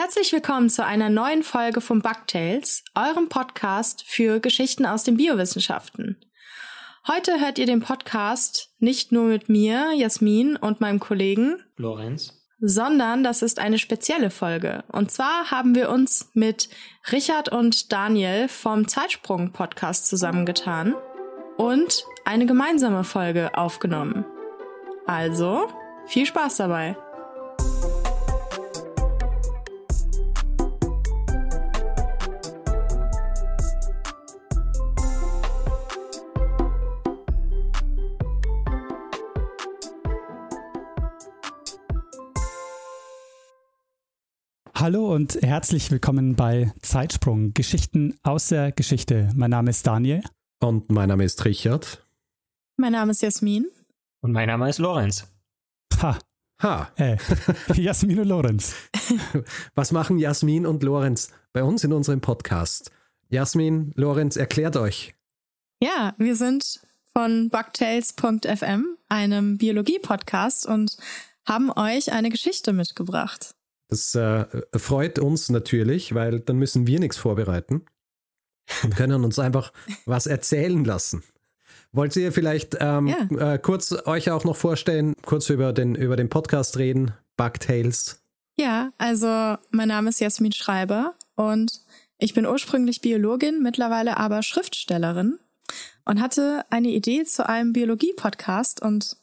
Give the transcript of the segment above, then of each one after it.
Herzlich willkommen zu einer neuen Folge von Bugtails, eurem Podcast für Geschichten aus den Biowissenschaften. Heute hört ihr den Podcast nicht nur mit mir, Jasmin und meinem Kollegen Lorenz, sondern das ist eine spezielle Folge. Und zwar haben wir uns mit Richard und Daniel vom Zeitsprung Podcast zusammengetan und eine gemeinsame Folge aufgenommen. Also, viel Spaß dabei. Hallo und herzlich willkommen bei Zeitsprung, Geschichten aus der Geschichte. Mein Name ist Daniel. Und mein Name ist Richard. Mein Name ist Jasmin. Und mein Name ist Lorenz. Ha. Ha. Äh, Jasmin und Lorenz. Was machen Jasmin und Lorenz bei uns in unserem Podcast? Jasmin, Lorenz, erklärt euch. Ja, wir sind von Bugtails.fm, einem Biologie-Podcast und haben euch eine Geschichte mitgebracht. Das äh, freut uns natürlich, weil dann müssen wir nichts vorbereiten und können uns einfach was erzählen lassen. Wollt ihr vielleicht ähm, ja. äh, kurz euch auch noch vorstellen, kurz über den, über den Podcast reden, Bugtails? Ja, also mein Name ist Jasmin Schreiber und ich bin ursprünglich Biologin, mittlerweile aber Schriftstellerin und hatte eine Idee zu einem Biologie-Podcast und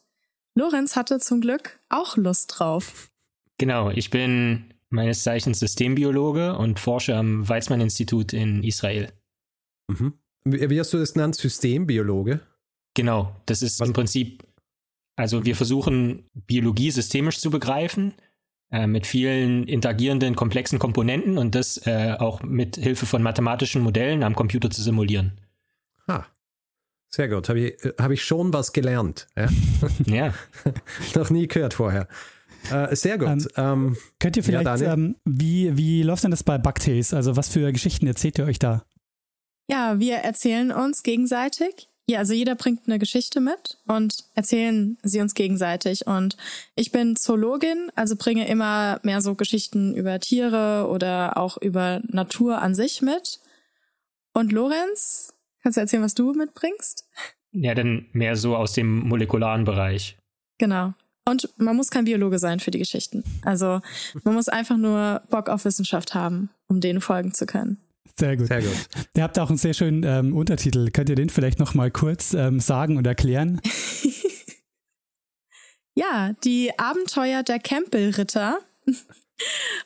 Lorenz hatte zum Glück auch Lust drauf. Genau, ich bin meines Zeichens Systembiologe und forsche am Weizmann-Institut in Israel. Mhm. Wie hast du das genannt? Systembiologe? Genau, das ist Was? im Prinzip, also wir versuchen Biologie systemisch zu begreifen, äh, mit vielen interagierenden, komplexen Komponenten und das äh, auch mit Hilfe von mathematischen Modellen am Computer zu simulieren. Ah, sehr gut. Habe ich, hab ich schon was gelernt. Ja. ja. Noch nie gehört vorher. Äh, sehr gut. Ähm, ähm, könnt ihr vielleicht, ja, ähm, wie, wie läuft denn das bei Bugtails? Also was für Geschichten erzählt ihr euch da? Ja, wir erzählen uns gegenseitig. Ja, also jeder bringt eine Geschichte mit und erzählen sie uns gegenseitig. Und ich bin Zoologin, also bringe immer mehr so Geschichten über Tiere oder auch über Natur an sich mit. Und Lorenz, kannst du erzählen, was du mitbringst? Ja, dann mehr so aus dem molekularen Bereich. Genau. Und man muss kein Biologe sein für die Geschichten. Also man muss einfach nur Bock auf Wissenschaft haben, um denen folgen zu können. Sehr gut. Sehr gut. Ihr habt auch einen sehr schönen ähm, Untertitel. Könnt ihr den vielleicht noch mal kurz ähm, sagen und erklären? ja, die Abenteuer der Campbell-Ritter.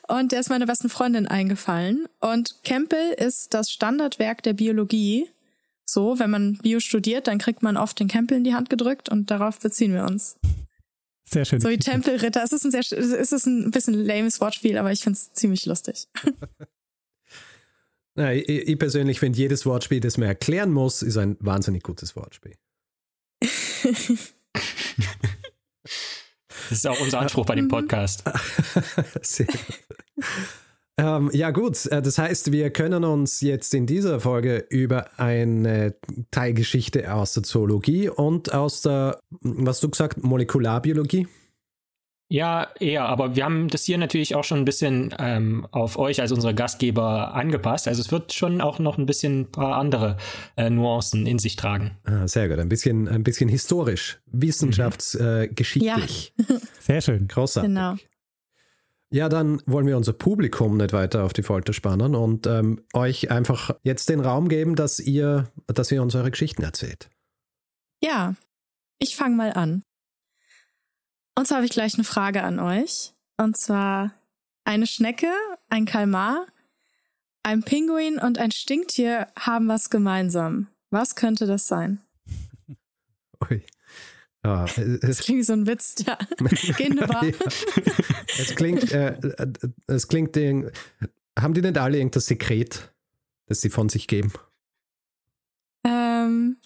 Und der ist meiner besten Freundin eingefallen. Und Campbell ist das Standardwerk der Biologie. So, wenn man Bio studiert, dann kriegt man oft den Campbell in die Hand gedrückt und darauf beziehen wir uns. Sehr schön. So wie Tempelritter. Es ist ein sehr, es ist ein bisschen lames Wortspiel, aber ich finde es ziemlich lustig. Na, ich, ich, persönlich finde, jedes Wortspiel, das man erklären muss, ist ein wahnsinnig gutes Wortspiel. das ist auch unser Anspruch bei dem mhm. Podcast. Sehr gut. Ähm, ja gut, äh, das heißt, wir können uns jetzt in dieser Folge über eine Teilgeschichte aus der Zoologie und aus der, was du gesagt, Molekularbiologie ja, eher, aber wir haben das hier natürlich auch schon ein bisschen ähm, auf euch als unsere Gastgeber angepasst. Also es wird schon auch noch ein bisschen ein paar andere äh, Nuancen in sich tragen. Ah, sehr gut, ein bisschen, ein bisschen historisch, wissenschaftsgeschichtlich. Mhm. Äh, ja. Sehr schön. Großartig. Genau. Ja, dann wollen wir unser Publikum nicht weiter auf die Folter spannen und ähm, euch einfach jetzt den Raum geben, dass ihr, dass ihr uns eure Geschichten erzählt. Ja, ich fange mal an. Und zwar habe ich gleich eine Frage an euch. Und zwar eine Schnecke, ein Kalmar, ein Pinguin und ein Stinktier haben was gemeinsam. Was könnte das sein? Ui. Ja, es, das klingt wie so ein Witz, ja. Gehende Bar. ja. Es klingt, äh, es klingt, den, haben die nicht alle irgendein Sekret, das sie von sich geben? Ähm,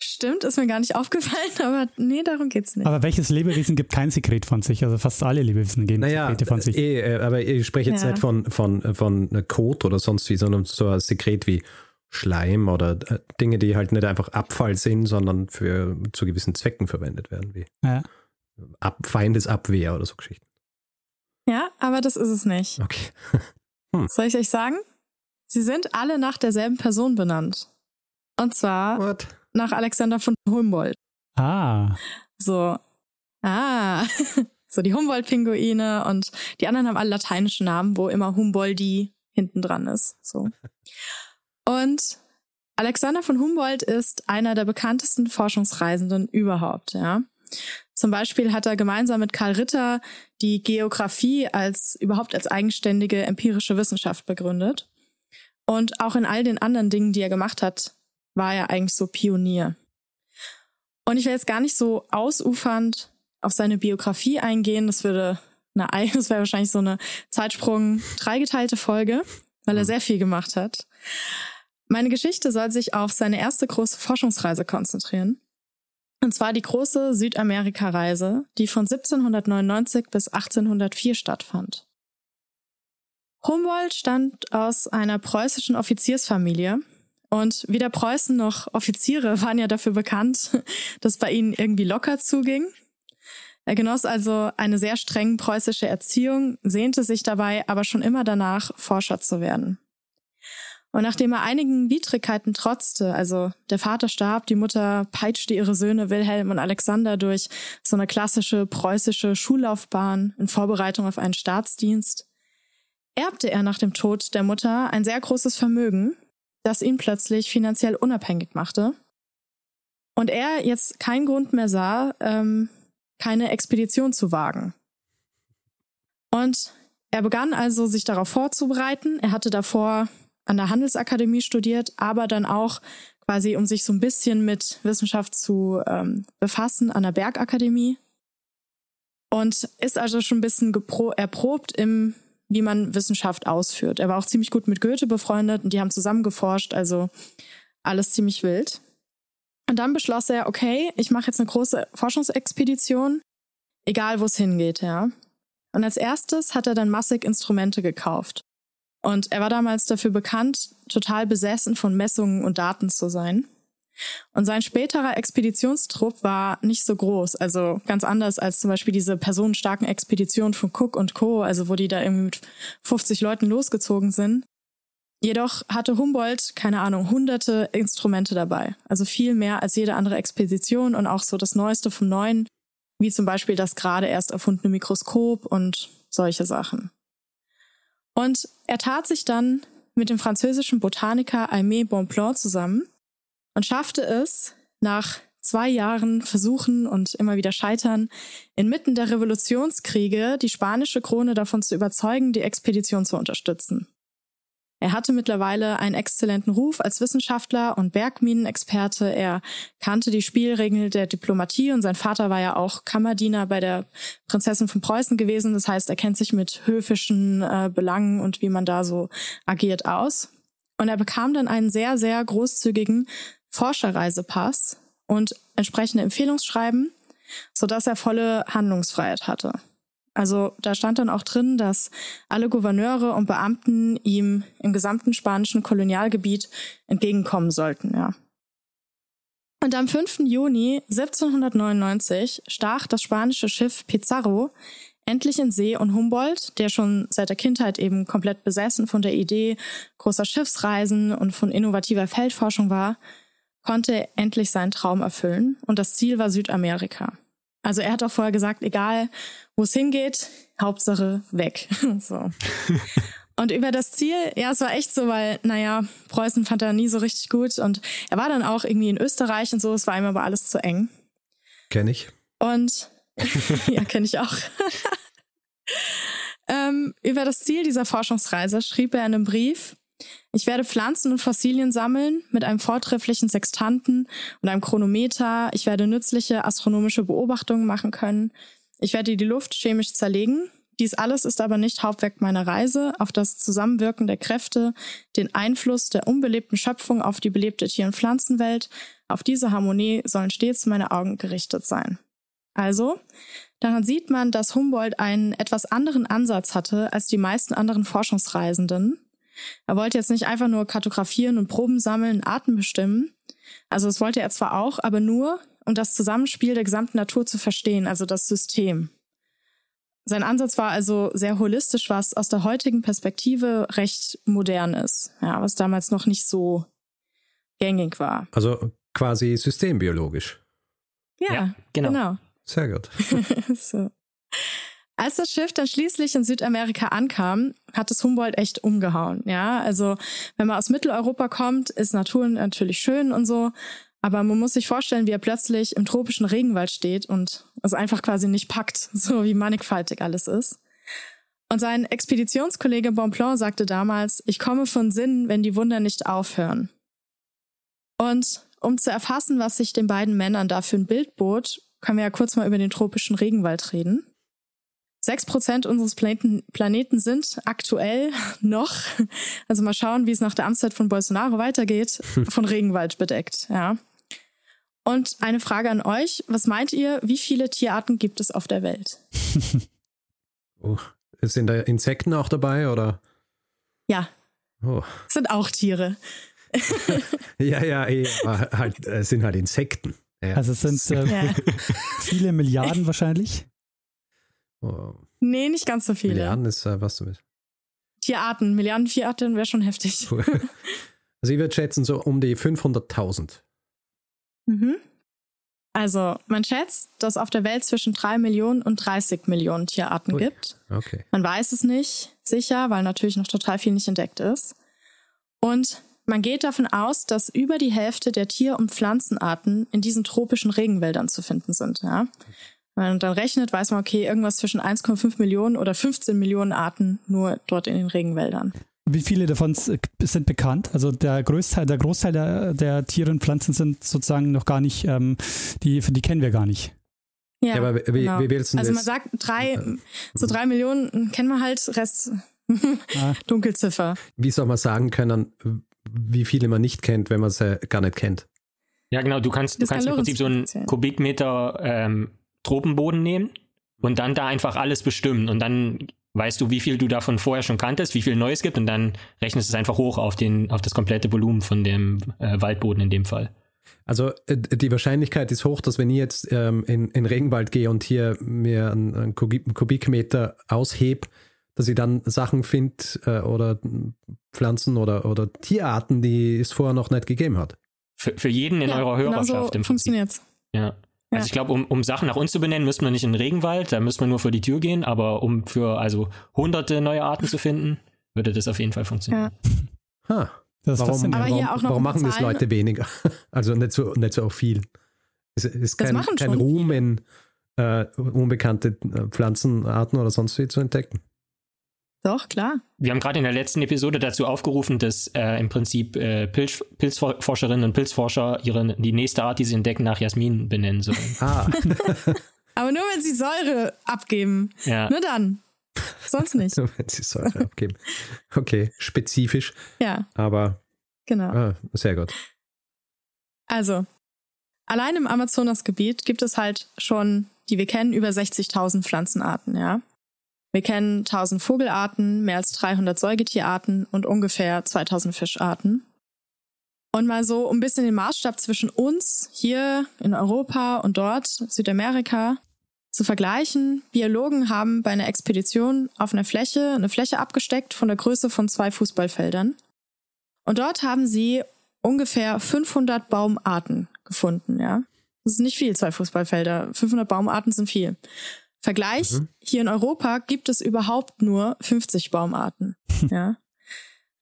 Stimmt, ist mir gar nicht aufgefallen, aber nee, darum geht's nicht. Aber welches Lebewesen gibt kein Sekret von sich? Also fast alle Lebewesen geben naja, Sekrete von sich. Eh, äh, aber ich spreche jetzt ja. nicht von, von, von Kot oder sonst wie, sondern so ein Sekret wie Schleim oder äh, Dinge, die halt nicht einfach Abfall sind, sondern für zu gewissen Zwecken verwendet werden, wie ja. Ab, Feindesabwehr oder so Geschichten. Ja, aber das ist es nicht. Okay. Hm. Soll ich euch sagen? Sie sind alle nach derselben Person benannt. Und zwar What? nach Alexander von Humboldt. Ah. So, ah. so die Humboldt-Pinguine und die anderen haben alle lateinische Namen, wo immer Humboldi hinten dran ist. So. Und Alexander von Humboldt ist einer der bekanntesten Forschungsreisenden überhaupt, ja. Zum Beispiel hat er gemeinsam mit Karl Ritter die Geographie als überhaupt als eigenständige empirische Wissenschaft begründet. Und auch in all den anderen Dingen, die er gemacht hat, war er eigentlich so Pionier. Und ich will jetzt gar nicht so ausufernd auf seine Biografie eingehen. Das würde eine, das wäre wahrscheinlich so eine Zeitsprung dreigeteilte Folge, weil er mhm. sehr viel gemacht hat. Meine Geschichte soll sich auf seine erste große Forschungsreise konzentrieren. Und zwar die große Südamerika-Reise, die von 1799 bis 1804 stattfand. Humboldt stammt aus einer preußischen Offiziersfamilie und weder Preußen noch Offiziere waren ja dafür bekannt, dass bei ihnen irgendwie locker zuging. Er genoss also eine sehr streng preußische Erziehung, sehnte sich dabei aber schon immer danach, Forscher zu werden. Und nachdem er einigen Widrigkeiten trotzte, also der Vater starb, die Mutter peitschte ihre Söhne Wilhelm und Alexander durch so eine klassische preußische Schullaufbahn in Vorbereitung auf einen Staatsdienst, erbte er nach dem Tod der Mutter ein sehr großes Vermögen, das ihn plötzlich finanziell unabhängig machte. Und er jetzt keinen Grund mehr sah, ähm, keine Expedition zu wagen. Und er begann also, sich darauf vorzubereiten. Er hatte davor an der Handelsakademie studiert, aber dann auch quasi, um sich so ein bisschen mit Wissenschaft zu ähm, befassen, an der Bergakademie. Und ist also schon ein bisschen erprobt im, wie man Wissenschaft ausführt. Er war auch ziemlich gut mit Goethe befreundet und die haben zusammen geforscht, also alles ziemlich wild. Und dann beschloss er, okay, ich mache jetzt eine große Forschungsexpedition, egal wo es hingeht, ja. Und als erstes hat er dann massig Instrumente gekauft. Und er war damals dafür bekannt, total besessen von Messungen und Daten zu sein. Und sein späterer Expeditionstrupp war nicht so groß, also ganz anders als zum Beispiel diese personenstarken Expeditionen von Cook und Co., also wo die da irgendwie mit 50 Leuten losgezogen sind. Jedoch hatte Humboldt, keine Ahnung, hunderte Instrumente dabei, also viel mehr als jede andere Expedition und auch so das Neueste vom Neuen, wie zum Beispiel das gerade erst erfundene Mikroskop und solche Sachen. Und er tat sich dann mit dem französischen Botaniker Aimé Bonpland zusammen und schaffte es, nach zwei Jahren Versuchen und immer wieder Scheitern, inmitten der Revolutionskriege die spanische Krone davon zu überzeugen, die Expedition zu unterstützen. Er hatte mittlerweile einen exzellenten Ruf als Wissenschaftler und Bergminenexperte. Er kannte die Spielregeln der Diplomatie und sein Vater war ja auch Kammerdiener bei der Prinzessin von Preußen gewesen. Das heißt, er kennt sich mit höfischen äh, Belangen und wie man da so agiert aus. Und er bekam dann einen sehr, sehr großzügigen Forscherreisepass und entsprechende Empfehlungsschreiben, sodass er volle Handlungsfreiheit hatte. Also da stand dann auch drin, dass alle Gouverneure und Beamten ihm im gesamten spanischen Kolonialgebiet entgegenkommen sollten, ja. Und am 5. Juni 1799 stach das spanische Schiff Pizarro endlich in See und Humboldt, der schon seit der Kindheit eben komplett besessen von der Idee großer Schiffsreisen und von innovativer Feldforschung war, konnte endlich seinen Traum erfüllen und das Ziel war Südamerika. Also er hat auch vorher gesagt, egal wo es hingeht, Hauptsache weg. so. Und über das Ziel, ja, es war echt so, weil, naja, Preußen fand er nie so richtig gut und er war dann auch irgendwie in Österreich und so, es war ihm aber alles zu eng. Kenn ich. Und ja, kenne ich auch. ähm, über das Ziel dieser Forschungsreise schrieb er in einem Brief, ich werde Pflanzen und Fossilien sammeln mit einem vortrefflichen Sextanten und einem Chronometer. Ich werde nützliche astronomische Beobachtungen machen können. Ich werde die Luft chemisch zerlegen. Dies alles ist aber nicht Hauptwerk meiner Reise auf das Zusammenwirken der Kräfte, den Einfluss der unbelebten Schöpfung auf die belebte Tier- und Pflanzenwelt. Auf diese Harmonie sollen stets meine Augen gerichtet sein. Also, daran sieht man, dass Humboldt einen etwas anderen Ansatz hatte als die meisten anderen Forschungsreisenden er wollte jetzt nicht einfach nur kartografieren und Proben sammeln, Arten bestimmen. Also das wollte er zwar auch, aber nur, um das Zusammenspiel der gesamten Natur zu verstehen, also das System. sein Ansatz war also sehr holistisch, was aus der heutigen Perspektive recht modern ist. Ja, was damals noch nicht so gängig war. Also quasi systembiologisch. Ja, ja genau. genau. Sehr gut. so. Als das Schiff dann schließlich in Südamerika ankam, hat es Humboldt echt umgehauen. Ja, also wenn man aus Mitteleuropa kommt, ist Natur natürlich schön und so. Aber man muss sich vorstellen, wie er plötzlich im tropischen Regenwald steht und es einfach quasi nicht packt, so wie mannigfaltig alles ist. Und sein Expeditionskollege Bonpland sagte damals, ich komme von Sinn, wenn die Wunder nicht aufhören. Und um zu erfassen, was sich den beiden Männern da für ein Bild bot, können wir ja kurz mal über den tropischen Regenwald reden. Sechs Prozent unseres Planeten, Planeten sind aktuell noch, also mal schauen, wie es nach der Amtszeit von Bolsonaro weitergeht, von Regenwald bedeckt, ja. Und eine Frage an euch. Was meint ihr, wie viele Tierarten gibt es auf der Welt? oh, sind da Insekten auch dabei, oder? Ja. Oh. Sind auch Tiere. ja, ja, ja, halt, es sind halt Insekten. Ja. Also es sind äh, ja. viele Milliarden wahrscheinlich. Oh. Nee, nicht ganz so viele. Milliarden ist, äh, was du willst. Tierarten, Milliarden Tierarten wäre schon heftig. Also ich würde schätzen so um die 500.000. Mhm. Also man schätzt, dass auf der Welt zwischen 3 Millionen und 30 Millionen Tierarten Ui. gibt. Okay. Man weiß es nicht sicher, weil natürlich noch total viel nicht entdeckt ist. Und man geht davon aus, dass über die Hälfte der Tier- und Pflanzenarten in diesen tropischen Regenwäldern zu finden sind. Ja? Wenn man dann rechnet, weiß man, okay, irgendwas zwischen 1,5 Millionen oder 15 Millionen Arten nur dort in den Regenwäldern. Wie viele davon sind bekannt? Also der Großteil, der Großteil der, der Tiere und Pflanzen sind sozusagen noch gar nicht, ähm, die, die kennen wir gar nicht. Ja, ja aber wie, genau. wie willst du Also man sagt drei, so drei Millionen kennen wir halt, Rest ah. Dunkelziffer. Wie soll man sagen können, wie viele man nicht kennt, wenn man sie gar nicht kennt? Ja, genau, du kannst, du kannst kann im Prinzip so einen Kubikmeter ähm, Tropenboden nehmen und dann da einfach alles bestimmen und dann weißt du, wie viel du davon vorher schon kanntest, wie viel Neues gibt und dann rechnest du es einfach hoch auf den, auf das komplette Volumen von dem äh, Waldboden in dem Fall. Also äh, die Wahrscheinlichkeit ist hoch, dass wenn ich jetzt ähm, in, in Regenwald gehe und hier mir einen, einen Kubikmeter aushebe, dass ich dann Sachen finde äh, oder Pflanzen oder, oder Tierarten, die es vorher noch nicht gegeben hat. Für, für jeden in ja, eurer Hörerschaft genau so im Prinzip. Funktioniert's. Ja. Also ich glaube, um, um Sachen nach uns zu benennen, müsste man nicht in den Regenwald, da müsste man nur vor die Tür gehen, aber um für also hunderte neue Arten zu finden, würde das auf jeden Fall funktionieren. Ja. Ha. Das warum, warum, warum machen das Leute weniger? Also nicht so, nicht so viel. Es ist kein, kein Ruhm in äh, unbekannte äh, Pflanzenarten oder sonst wie zu entdecken. Doch, klar. Wir haben gerade in der letzten Episode dazu aufgerufen, dass äh, im Prinzip äh, Pilz, Pilzforscherinnen und Pilzforscher ihre, die nächste Art, die sie entdecken, nach Jasmin benennen sollen. Ah. Aber nur, wenn sie Säure abgeben. Ja. Nur dann. Sonst nicht. nur, wenn sie Säure abgeben. Okay, spezifisch. Ja. Aber. Genau. Ah, sehr gut. Also, allein im Amazonasgebiet gibt es halt schon, die wir kennen, über 60.000 Pflanzenarten, ja. Wir kennen 1000 Vogelarten, mehr als 300 Säugetierarten und ungefähr 2000 Fischarten. Und mal so ein bisschen den Maßstab zwischen uns hier in Europa und dort, Südamerika, zu vergleichen. Biologen haben bei einer Expedition auf einer Fläche eine Fläche abgesteckt von der Größe von zwei Fußballfeldern. Und dort haben sie ungefähr 500 Baumarten gefunden, ja. Das ist nicht viel, zwei Fußballfelder. 500 Baumarten sind viel. Vergleich, mhm. hier in Europa gibt es überhaupt nur 50 Baumarten. ja.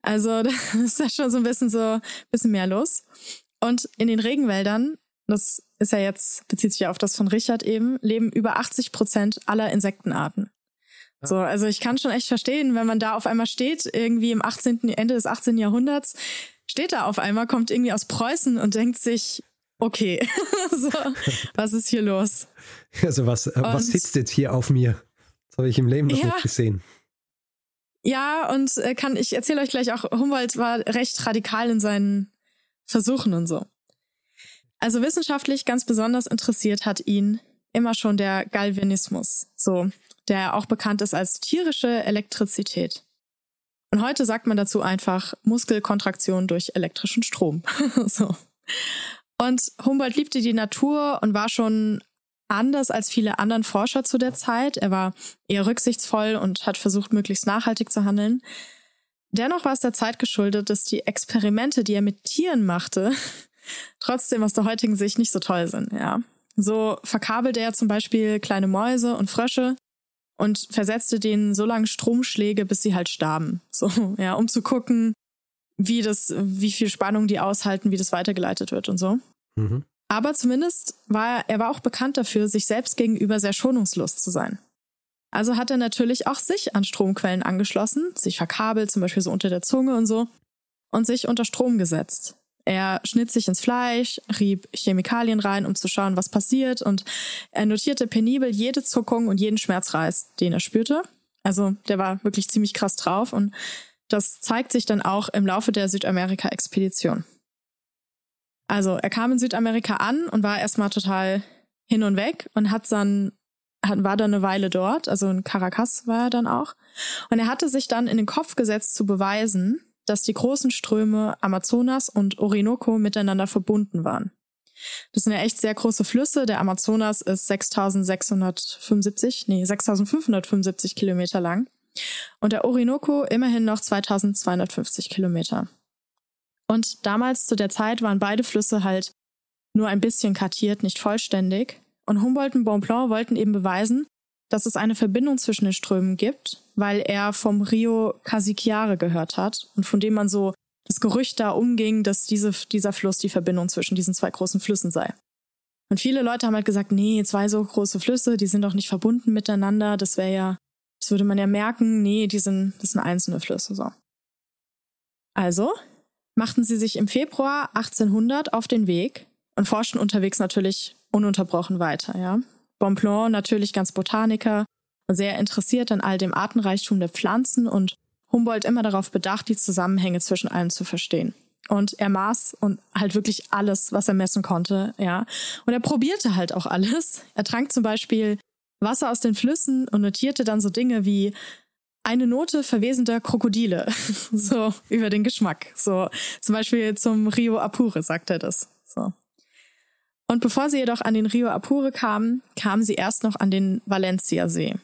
Also das ist ja schon so ein bisschen so ein bisschen mehr los. Und in den Regenwäldern, das ist ja jetzt, bezieht sich ja auf das von Richard eben, leben über 80 Prozent aller Insektenarten. So, also ich kann schon echt verstehen, wenn man da auf einmal steht, irgendwie im 18., Ende des 18. Jahrhunderts, steht da auf einmal, kommt irgendwie aus Preußen und denkt sich, okay, so, was ist hier los? Also was, und, was sitzt jetzt hier auf mir? Das habe ich im Leben noch ja, nicht gesehen. Ja, und äh, kann ich erzähle euch gleich auch, Humboldt war recht radikal in seinen Versuchen und so. Also wissenschaftlich ganz besonders interessiert hat ihn immer schon der Galvanismus, so, der auch bekannt ist als tierische Elektrizität. Und heute sagt man dazu einfach Muskelkontraktion durch elektrischen Strom. so. Und Humboldt liebte die Natur und war schon anders als viele anderen Forscher zu der Zeit. Er war eher rücksichtsvoll und hat versucht, möglichst nachhaltig zu handeln. Dennoch war es der Zeit geschuldet, dass die Experimente, die er mit Tieren machte, trotzdem aus der heutigen Sicht nicht so toll sind, ja. So verkabelte er zum Beispiel kleine Mäuse und Frösche und versetzte denen so lange Stromschläge, bis sie halt starben. So, ja, um zu gucken, wie das, wie viel Spannung die aushalten, wie das weitergeleitet wird und so. Mhm. Aber zumindest war er, er war auch bekannt dafür, sich selbst gegenüber sehr schonungslos zu sein. Also hat er natürlich auch sich an Stromquellen angeschlossen, sich verkabelt, zum Beispiel so unter der Zunge und so, und sich unter Strom gesetzt. Er schnitt sich ins Fleisch, rieb Chemikalien rein, um zu schauen, was passiert, und er notierte penibel jede Zuckung und jeden Schmerzreiz, den er spürte. Also der war wirklich ziemlich krass drauf und das zeigt sich dann auch im Laufe der Südamerika-Expedition. Also er kam in Südamerika an und war erstmal total hin und weg und hat dann hat, war dann eine Weile dort, also in Caracas war er dann auch. Und er hatte sich dann in den Kopf gesetzt zu beweisen, dass die großen Ströme Amazonas und Orinoco miteinander verbunden waren. Das sind ja echt sehr große Flüsse. Der Amazonas ist 6675, nee, 6575 Kilometer lang. Und der Orinoco immerhin noch 2250 Kilometer. Und damals zu der Zeit waren beide Flüsse halt nur ein bisschen kartiert, nicht vollständig. Und Humboldt und Bonpland wollten eben beweisen, dass es eine Verbindung zwischen den Strömen gibt, weil er vom Rio Casiquiare gehört hat und von dem man so das Gerücht da umging, dass diese, dieser Fluss die Verbindung zwischen diesen zwei großen Flüssen sei. Und viele Leute haben halt gesagt, nee, zwei so große Flüsse, die sind doch nicht verbunden miteinander, das wäre ja, das würde man ja merken, nee, die sind, das sind einzelne Flüsse, so. Also machten sie sich im Februar 1800 auf den Weg und forschten unterwegs natürlich ununterbrochen weiter, ja. Bonpland natürlich ganz Botaniker, sehr interessiert an all dem Artenreichtum der Pflanzen und Humboldt immer darauf bedacht, die Zusammenhänge zwischen allen zu verstehen. Und er maß und halt wirklich alles, was er messen konnte, ja. Und er probierte halt auch alles. Er trank zum Beispiel Wasser aus den Flüssen und notierte dann so Dinge wie eine Note verwesender Krokodile, so über den Geschmack. So zum Beispiel zum Rio Apure sagt er das. So. Und bevor sie jedoch an den Rio Apure kamen, kamen sie erst noch an den Valencia-See.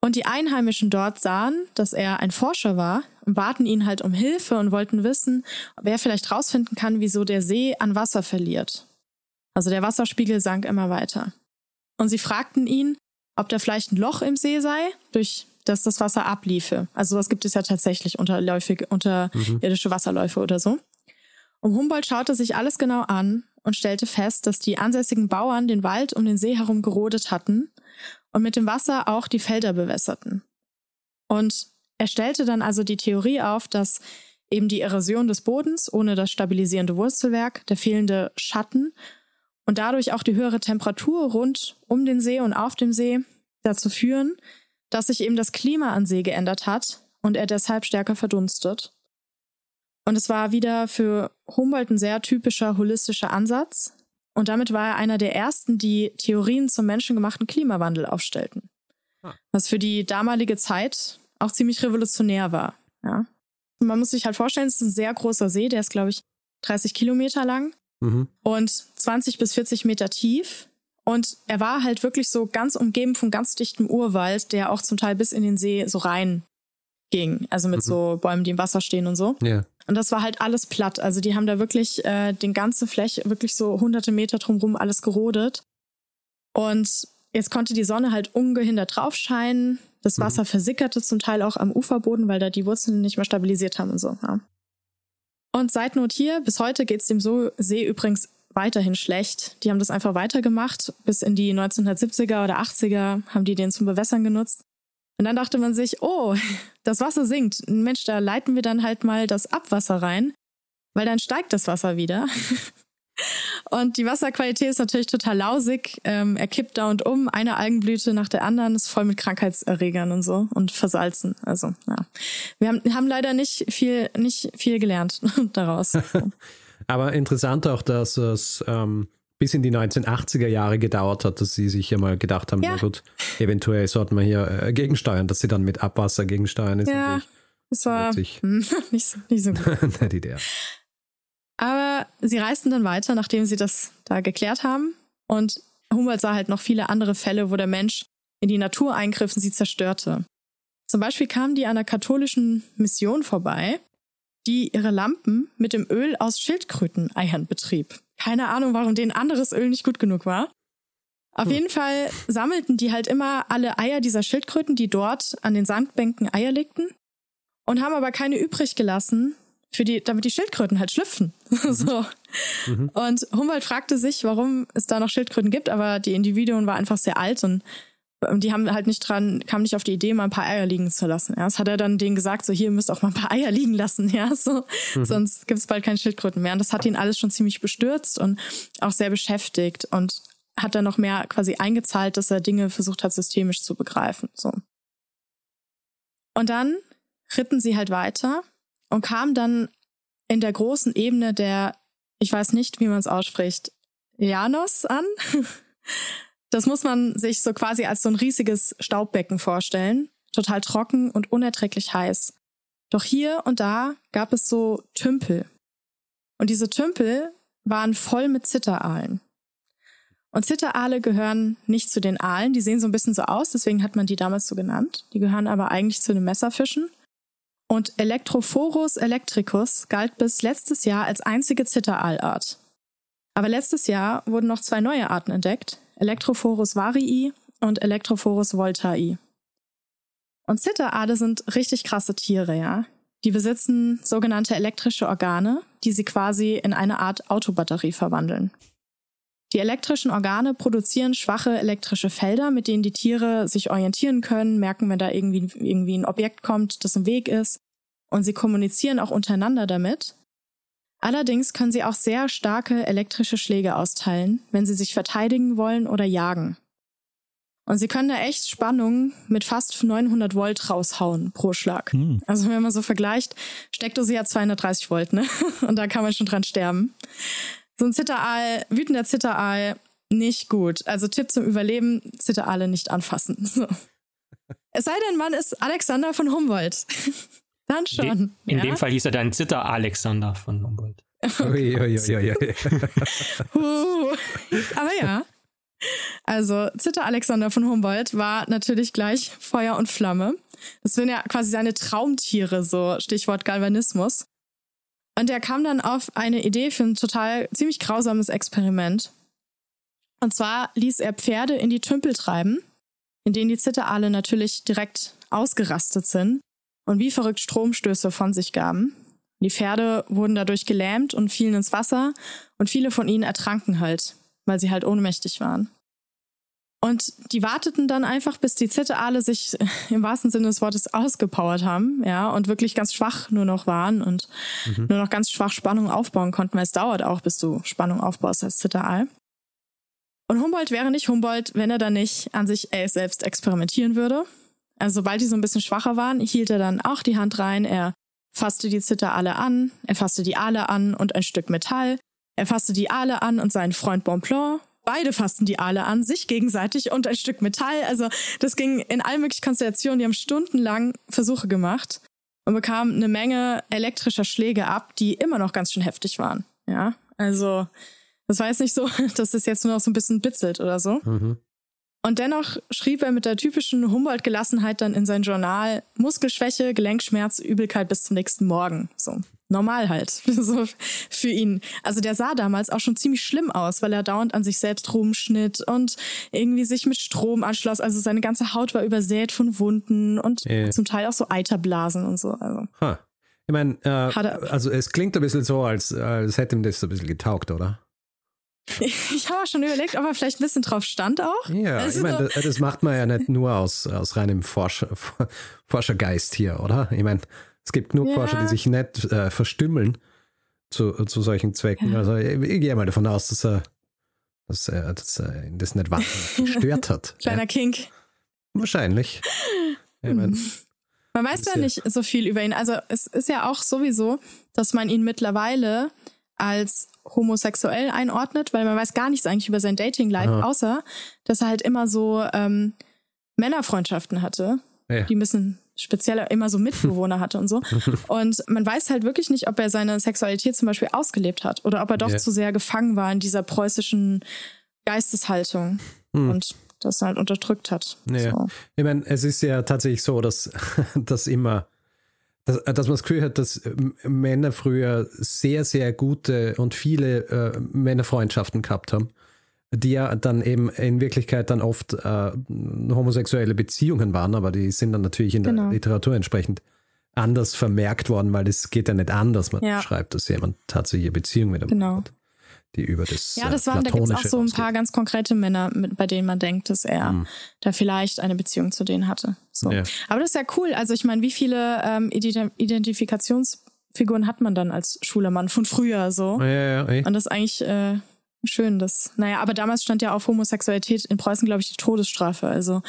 Und die Einheimischen dort sahen, dass er ein Forscher war und baten ihn halt um Hilfe und wollten wissen, ob er vielleicht rausfinden kann, wieso der See an Wasser verliert. Also der Wasserspiegel sank immer weiter. Und sie fragten ihn, ob da vielleicht ein Loch im See sei, durch das das Wasser abliefe. Also sowas gibt es ja tatsächlich unterläufige, unterirdische Wasserläufe oder so. Und Humboldt schaute sich alles genau an und stellte fest, dass die ansässigen Bauern den Wald um den See herum gerodet hatten und mit dem Wasser auch die Felder bewässerten. Und er stellte dann also die Theorie auf, dass eben die Erosion des Bodens ohne das stabilisierende Wurzelwerk, der fehlende Schatten und dadurch auch die höhere Temperatur rund um den See und auf dem See dazu führen, dass sich eben das Klima an See geändert hat und er deshalb stärker verdunstet. Und es war wieder für Humboldt ein sehr typischer holistischer Ansatz. Und damit war er einer der ersten, die Theorien zum menschengemachten Klimawandel aufstellten. Ah. Was für die damalige Zeit auch ziemlich revolutionär war. Ja. Man muss sich halt vorstellen, es ist ein sehr großer See, der ist, glaube ich, 30 Kilometer lang mhm. und 20 bis 40 Meter tief. Und er war halt wirklich so ganz umgeben von ganz dichtem Urwald, der auch zum Teil bis in den See so rein ging. Also mit mhm. so Bäumen, die im Wasser stehen und so. Ja. Und das war halt alles platt. Also die haben da wirklich äh, den ganze Fläche, wirklich so hunderte Meter drumherum alles gerodet. Und jetzt konnte die Sonne halt ungehindert drauf scheinen. Das mhm. Wasser mhm. versickerte zum Teil auch am Uferboden, weil da die Wurzeln nicht mehr stabilisiert haben und so. Ja. Und Seitnot hier, bis heute geht's dem so See übrigens weiterhin schlecht. Die haben das einfach weitergemacht. Bis in die 1970er oder 80er haben die den zum Bewässern genutzt. Und dann dachte man sich, oh, das Wasser sinkt. Mensch, da leiten wir dann halt mal das Abwasser rein, weil dann steigt das Wasser wieder. Und die Wasserqualität ist natürlich total lausig. Ähm, er kippt da und um. Eine Algenblüte nach der anderen ist voll mit Krankheitserregern und so und versalzen. Also, ja. Wir haben, haben leider nicht viel, nicht viel gelernt daraus. Aber interessant auch, dass es ähm, bis in die 1980er Jahre gedauert hat, dass sie sich ja mal gedacht haben, ja. na gut, eventuell sollten wir hier äh, gegensteuern, dass sie dann mit Abwasser gegensteuern ist. Ja, das war nicht so, nicht so gut. Nicht Idee. Aber sie reisten dann weiter, nachdem sie das da geklärt haben. Und Humboldt sah halt noch viele andere Fälle, wo der Mensch in die Natur eingriff und sie zerstörte. Zum Beispiel kamen die einer katholischen Mission vorbei, die ihre Lampen mit dem Öl aus Schildkröteneiern betrieb. Keine Ahnung, warum denen anderes Öl nicht gut genug war. Auf hm. jeden Fall sammelten die halt immer alle Eier dieser Schildkröten, die dort an den Sandbänken Eier legten, und haben aber keine übrig gelassen, für die, damit die Schildkröten halt schlüpfen. Mhm. so. Mhm. Und Humboldt fragte sich, warum es da noch Schildkröten gibt, aber die Individuen war einfach sehr alt und die haben halt nicht dran, kam nicht auf die Idee, mal ein paar Eier liegen zu lassen. Ja, das hat er dann denen gesagt, so hier, ihr müsst auch mal ein paar Eier liegen lassen, ja, so, mhm. sonst gibt es bald keine Schildkröten mehr. Und das hat ihn alles schon ziemlich bestürzt und auch sehr beschäftigt und hat dann noch mehr quasi eingezahlt, dass er Dinge versucht hat, systemisch zu begreifen, so. Und dann ritten sie halt weiter und kamen dann in der großen Ebene der, ich weiß nicht, wie man es ausspricht, Janos an. Das muss man sich so quasi als so ein riesiges Staubbecken vorstellen. Total trocken und unerträglich heiß. Doch hier und da gab es so Tümpel. Und diese Tümpel waren voll mit Zitteraalen. Und Zitteraale gehören nicht zu den Aalen, die sehen so ein bisschen so aus, deswegen hat man die damals so genannt. Die gehören aber eigentlich zu den Messerfischen. Und Electrophorus electricus galt bis letztes Jahr als einzige Zitteraalart. Aber letztes Jahr wurden noch zwei neue Arten entdeckt, Electrophorus varii und Electrophorus voltai. Und Zitteraale sind richtig krasse Tiere, ja. Die besitzen sogenannte elektrische Organe, die sie quasi in eine Art Autobatterie verwandeln. Die elektrischen Organe produzieren schwache elektrische Felder, mit denen die Tiere sich orientieren können, merken, wenn da irgendwie, irgendwie ein Objekt kommt, das im Weg ist. Und sie kommunizieren auch untereinander damit. Allerdings können sie auch sehr starke elektrische Schläge austeilen, wenn sie sich verteidigen wollen oder jagen. Und sie können da echt Spannungen mit fast 900 Volt raushauen pro Schlag. Hm. Also wenn man so vergleicht, Steckdose ja 230 Volt, ne? Und da kann man schon dran sterben. So ein Zitteraal, wütender Zitteraal, nicht gut. Also Tipp zum Überleben, Zitteraale nicht anfassen. So. Es sei denn, man ist Alexander von Humboldt. dann schon. De, in ja? dem Fall hieß er dann Zitter Alexander von Humboldt. Ui, ui, ui, uh, aber ja. Also Zitter Alexander von Humboldt war natürlich gleich Feuer und Flamme. Das sind ja quasi seine Traumtiere, so Stichwort Galvanismus. Und er kam dann auf eine Idee für ein total ziemlich grausames Experiment. Und zwar ließ er Pferde in die Tümpel treiben, in denen die Zitteraale natürlich direkt ausgerastet sind und wie verrückt Stromstöße von sich gaben. Die Pferde wurden dadurch gelähmt und fielen ins Wasser und viele von ihnen ertranken halt, weil sie halt ohnmächtig waren. Und die warteten dann einfach, bis die Zitteraale sich im wahrsten Sinne des Wortes ausgepowert haben, ja, und wirklich ganz schwach nur noch waren und mhm. nur noch ganz schwach Spannung aufbauen konnten, weil es dauert auch, bis du Spannung aufbaust als Zitteraal. Und Humboldt wäre nicht Humboldt, wenn er dann nicht an sich äh, selbst experimentieren würde. Also sobald die so ein bisschen schwacher waren, hielt er dann auch die Hand rein, er fasste die Zitteraale an, er fasste die Aale an und ein Stück Metall, er fasste die Aale an und seinen Freund Bonpland Beide fassten die Aale an, sich gegenseitig und ein Stück Metall. Also das ging in allen möglichen Konstellationen. Die haben stundenlang Versuche gemacht und bekamen eine Menge elektrischer Schläge ab, die immer noch ganz schön heftig waren. Ja, also das war jetzt nicht so, dass es jetzt nur noch so ein bisschen bitzelt oder so. Mhm. Und dennoch schrieb er mit der typischen Humboldt-Gelassenheit dann in sein Journal Muskelschwäche, Gelenkschmerz, Übelkeit bis zum nächsten Morgen. So normal halt, so für ihn. Also der sah damals auch schon ziemlich schlimm aus, weil er dauernd an sich selbst rumschnitt und irgendwie sich mit Strom anschloss. Also seine ganze Haut war übersät von Wunden und äh. zum Teil auch so Eiterblasen und so. Also. Huh. Ich meine, äh, also es klingt ein bisschen so, als, als hätte ihm das ein bisschen getaugt, oder? Ich habe schon überlegt, ob er vielleicht ein bisschen drauf stand auch. Ja, also ich meine, das, das, macht man ja nicht nur aus, aus reinem Forscher, Forschergeist hier, oder? Ich meine, es gibt nur ja. Forscher, die sich nicht äh, verstümmeln zu, zu solchen Zwecken. Ja. Also ich, ich, gehe mal davon aus, dass er, dass er, dass er das nicht wahnsinnig gestört hat. Kleiner ja. Kink. Wahrscheinlich. Ich mein, man weiß ja nicht so viel über ihn. Also es ist ja auch sowieso, dass man ihn mittlerweile als homosexuell einordnet, weil man weiß gar nichts eigentlich über sein Dating-Life, außer dass er halt immer so ähm, Männerfreundschaften hatte, ja. die ein bisschen speziell immer so Mitbewohner hatte und so. Und man weiß halt wirklich nicht, ob er seine Sexualität zum Beispiel ausgelebt hat oder ob er doch yeah. zu sehr gefangen war in dieser preußischen Geisteshaltung hm. und das halt unterdrückt hat. Ja. So. Ich meine, es ist ja tatsächlich so, dass, dass immer, dass, dass man das Gefühl hat, dass Männer früher sehr, sehr gute und viele äh, Männerfreundschaften gehabt haben, die ja dann eben in Wirklichkeit dann oft äh, homosexuelle Beziehungen waren, aber die sind dann natürlich in genau. der Literatur entsprechend anders vermerkt worden, weil es geht ja nicht anders. Man ja. schreibt, dass jemand tatsächlich eine Beziehung mit einem genau. hat die über das Ja, das waren, da gibt es auch so ein paar ganz konkrete Männer, mit, bei denen man denkt, dass er mhm. da vielleicht eine Beziehung zu denen hatte. So. Ja. Aber das ist ja cool. Also ich meine, wie viele ähm, Identifikationsfiguren hat man dann als schwuler Mann von früher so? Ja, ja, ja. Und das ist eigentlich äh, schön, dass, naja, aber damals stand ja auf Homosexualität in Preußen, glaube ich, die Todesstrafe. Also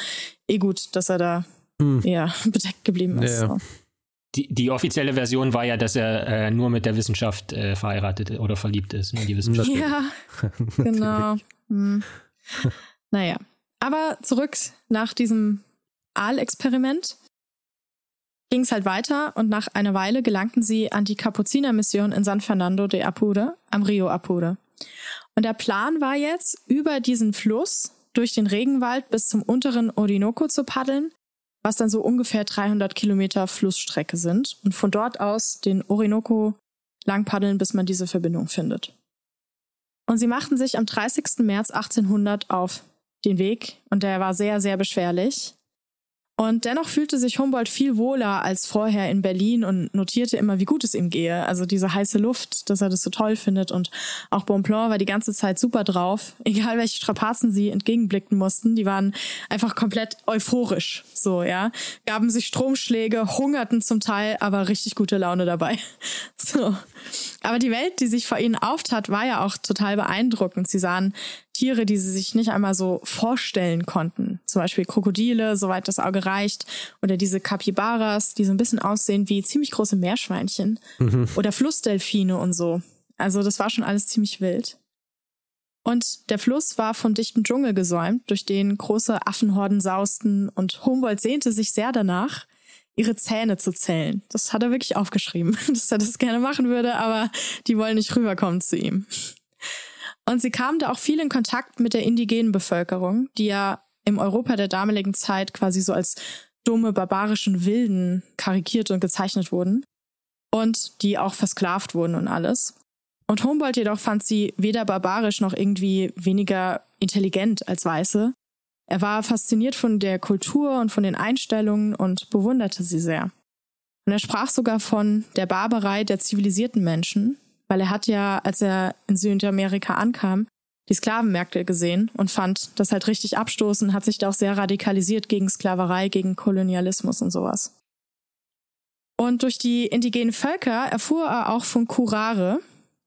eh gut, dass er da mhm. eher bedeckt geblieben ist. Ja, so die, die offizielle Version war ja, dass er äh, nur mit der Wissenschaft äh, verheiratet oder verliebt ist. Nur die Wissenschaft. Ja, genau. Hm. Naja, aber zurück nach diesem Aal-Experiment ging es halt weiter und nach einer Weile gelangten sie an die Kapuzinermission in San Fernando de Apure am Rio Apure. Und der Plan war jetzt, über diesen Fluss durch den Regenwald bis zum unteren Orinoco zu paddeln was dann so ungefähr 300 Kilometer Flussstrecke sind und von dort aus den Orinoco lang paddeln, bis man diese Verbindung findet. Und sie machten sich am 30. März 1800 auf den Weg und der war sehr, sehr beschwerlich. Und dennoch fühlte sich Humboldt viel wohler als vorher in Berlin und notierte immer, wie gut es ihm gehe. Also diese heiße Luft, dass er das so toll findet. Und auch Bonpland war die ganze Zeit super drauf. Egal welche Strapazen sie entgegenblicken mussten, die waren einfach komplett euphorisch. So, ja. Gaben sich Stromschläge, hungerten zum Teil, aber richtig gute Laune dabei. So. Aber die Welt, die sich vor ihnen auftat, war ja auch total beeindruckend. Sie sahen Tiere, die sie sich nicht einmal so vorstellen konnten. Zum Beispiel Krokodile, soweit das Auge reicht. Oder diese Capybaras, die so ein bisschen aussehen wie ziemlich große Meerschweinchen. Mhm. Oder Flussdelfine und so. Also das war schon alles ziemlich wild. Und der Fluss war von dichtem Dschungel gesäumt, durch den große Affenhorden sausten und Humboldt sehnte sich sehr danach, ihre Zähne zu zählen. Das hat er wirklich aufgeschrieben, dass er das gerne machen würde, aber die wollen nicht rüberkommen zu ihm. Und sie kamen da auch viel in Kontakt mit der indigenen Bevölkerung, die ja im Europa der damaligen Zeit quasi so als dumme, barbarischen Wilden karikiert und gezeichnet wurden. Und die auch versklavt wurden und alles. Und Humboldt jedoch fand sie weder barbarisch noch irgendwie weniger intelligent als Weiße. Er war fasziniert von der Kultur und von den Einstellungen und bewunderte sie sehr. Und er sprach sogar von der Barbarei der zivilisierten Menschen, weil er hat ja, als er in Südamerika ankam, die Sklavenmärkte gesehen und fand das halt richtig abstoßend, hat sich da auch sehr radikalisiert gegen Sklaverei, gegen Kolonialismus und sowas. Und durch die indigenen Völker erfuhr er auch von Curare,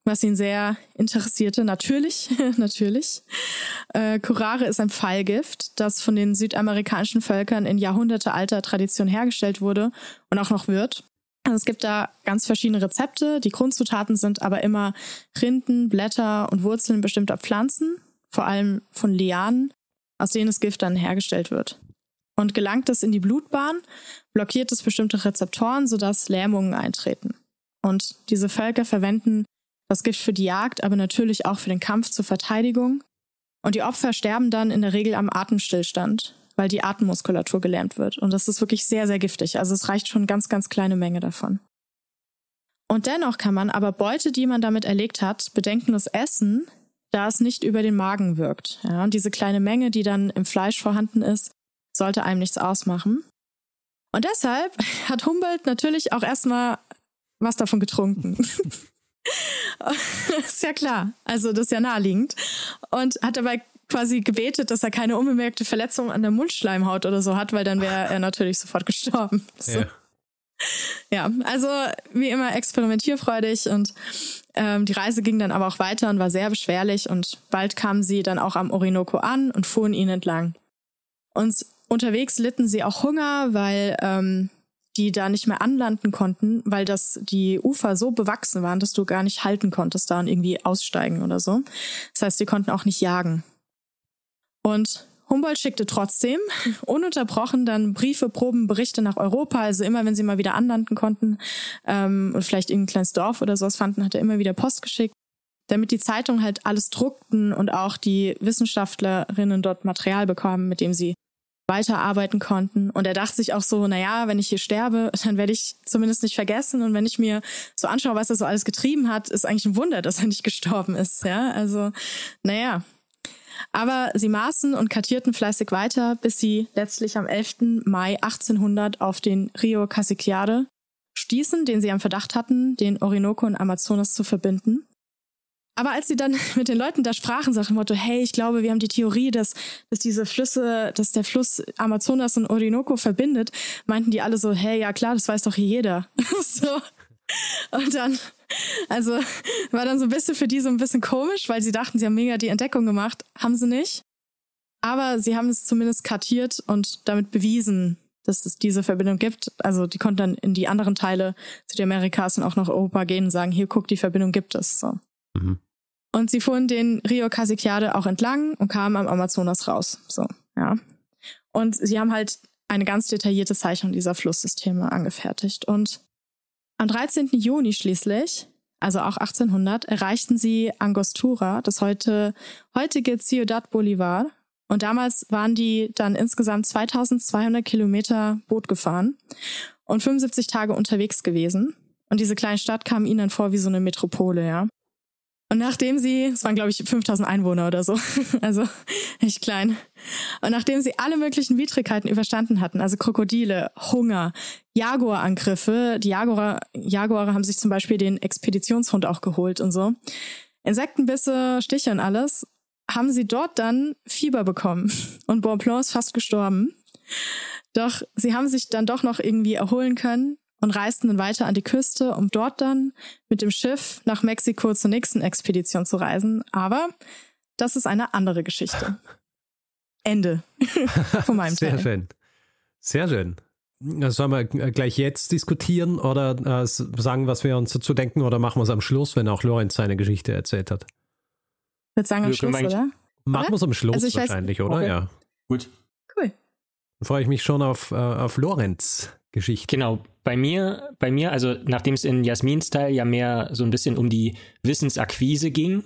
was ihn sehr interessierte. Natürlich, natürlich. Äh, Curare ist ein Pfeilgift, das von den südamerikanischen Völkern in jahrhundertealter Tradition hergestellt wurde und auch noch wird. Also es gibt da ganz verschiedene Rezepte. Die Grundzutaten sind aber immer Rinden, Blätter und Wurzeln bestimmter Pflanzen, vor allem von Lianen, aus denen das Gift dann hergestellt wird. Und gelangt es in die Blutbahn, blockiert es bestimmte Rezeptoren, sodass Lähmungen eintreten. Und diese Völker verwenden das Gift für die Jagd, aber natürlich auch für den Kampf zur Verteidigung. Und die Opfer sterben dann in der Regel am Atemstillstand, weil die Atemmuskulatur gelähmt wird. Und das ist wirklich sehr, sehr giftig. Also es reicht schon ganz, ganz kleine Menge davon. Und dennoch kann man aber Beute, die man damit erlegt hat, bedenkenlos essen, da es nicht über den Magen wirkt. Ja, und diese kleine Menge, die dann im Fleisch vorhanden ist, sollte einem nichts ausmachen. Und deshalb hat Humboldt natürlich auch erstmal was davon getrunken. ist ja klar. Also das ist ja naheliegend. Und hat dabei quasi gebetet, dass er keine unbemerkte Verletzung an der Mundschleimhaut oder so hat, weil dann wäre er natürlich sofort gestorben. So. Ja. ja, also wie immer experimentierfreudig und ähm, die Reise ging dann aber auch weiter und war sehr beschwerlich und bald kamen sie dann auch am Orinoco an und fuhren ihn entlang. Und unterwegs litten sie auch Hunger, weil ähm, die da nicht mehr anlanden konnten, weil das die Ufer so bewachsen waren, dass du gar nicht halten konntest da und irgendwie aussteigen oder so. Das heißt, sie konnten auch nicht jagen. Und Humboldt schickte trotzdem ununterbrochen dann Briefe, Proben, Berichte nach Europa. Also immer, wenn sie mal wieder anlanden konnten ähm, und vielleicht irgendein kleines Dorf oder sowas fanden, hat er immer wieder Post geschickt. damit die Zeitungen halt alles druckten und auch die Wissenschaftlerinnen dort Material bekommen, mit dem sie weiterarbeiten konnten. Und er dachte sich auch so, na ja, wenn ich hier sterbe, dann werde ich zumindest nicht vergessen. Und wenn ich mir so anschaue, was er so alles getrieben hat, ist eigentlich ein Wunder, dass er nicht gestorben ist. Ja, also, naja. Aber sie maßen und kartierten fleißig weiter, bis sie letztlich am 11. Mai 1800 auf den Rio Casiquiare stießen, den sie am Verdacht hatten, den Orinoco und Amazonas zu verbinden. Aber als sie dann mit den Leuten da sprachen, sagten Motto, hey, ich glaube, wir haben die Theorie, dass, dass diese Flüsse, dass der Fluss Amazonas und Orinoco verbindet, meinten die alle so, hey, ja klar, das weiß doch hier jeder. so. Und dann, also war dann so ein bisschen für die so ein bisschen komisch, weil sie dachten, sie haben mega die Entdeckung gemacht. Haben sie nicht. Aber sie haben es zumindest kartiert und damit bewiesen, dass es diese Verbindung gibt. Also die konnten dann in die anderen Teile Südamerikas und auch nach Europa gehen und sagen, hier guck, die Verbindung gibt es. So. Mhm. Und sie fuhren den Rio Casiquiare auch entlang und kamen am Amazonas raus. So, ja. Und sie haben halt eine ganz detaillierte Zeichnung dieser Flusssysteme angefertigt. Und am 13. Juni schließlich, also auch 1800, erreichten sie Angostura, das heute, heutige Ciudad Bolivar. Und damals waren die dann insgesamt 2200 Kilometer Boot gefahren und 75 Tage unterwegs gewesen. Und diese kleine Stadt kam ihnen vor wie so eine Metropole, ja. Und nachdem sie, es waren glaube ich 5000 Einwohner oder so, also echt klein. Und nachdem sie alle möglichen Widrigkeiten überstanden hatten, also Krokodile, Hunger, Jaguarangriffe, die Jaguare, Jaguare haben sich zum Beispiel den Expeditionshund auch geholt und so, Insektenbisse, Stiche und alles, haben sie dort dann Fieber bekommen und Bonpland ist fast gestorben. Doch sie haben sich dann doch noch irgendwie erholen können und reisten dann weiter an die Küste, um dort dann mit dem Schiff nach Mexiko zur nächsten Expedition zu reisen. Aber das ist eine andere Geschichte. Ende von meinem Sehr Teil. schön. Sehr schön. Sollen wir gleich jetzt diskutieren oder äh, sagen, was wir uns dazu denken oder machen wir es am Schluss, wenn auch Lorenz seine Geschichte erzählt hat? Ich würde sagen am Schluss, oder? Machen wir es am Schluss also wahrscheinlich, weiß, oder? Okay. Ja. Gut. Cool. Dann freue ich mich schon auf, äh, auf Lorenz Geschichte. Genau. Bei mir, bei mir, also nachdem es in Jasmins Teil ja mehr so ein bisschen um die Wissensakquise ging,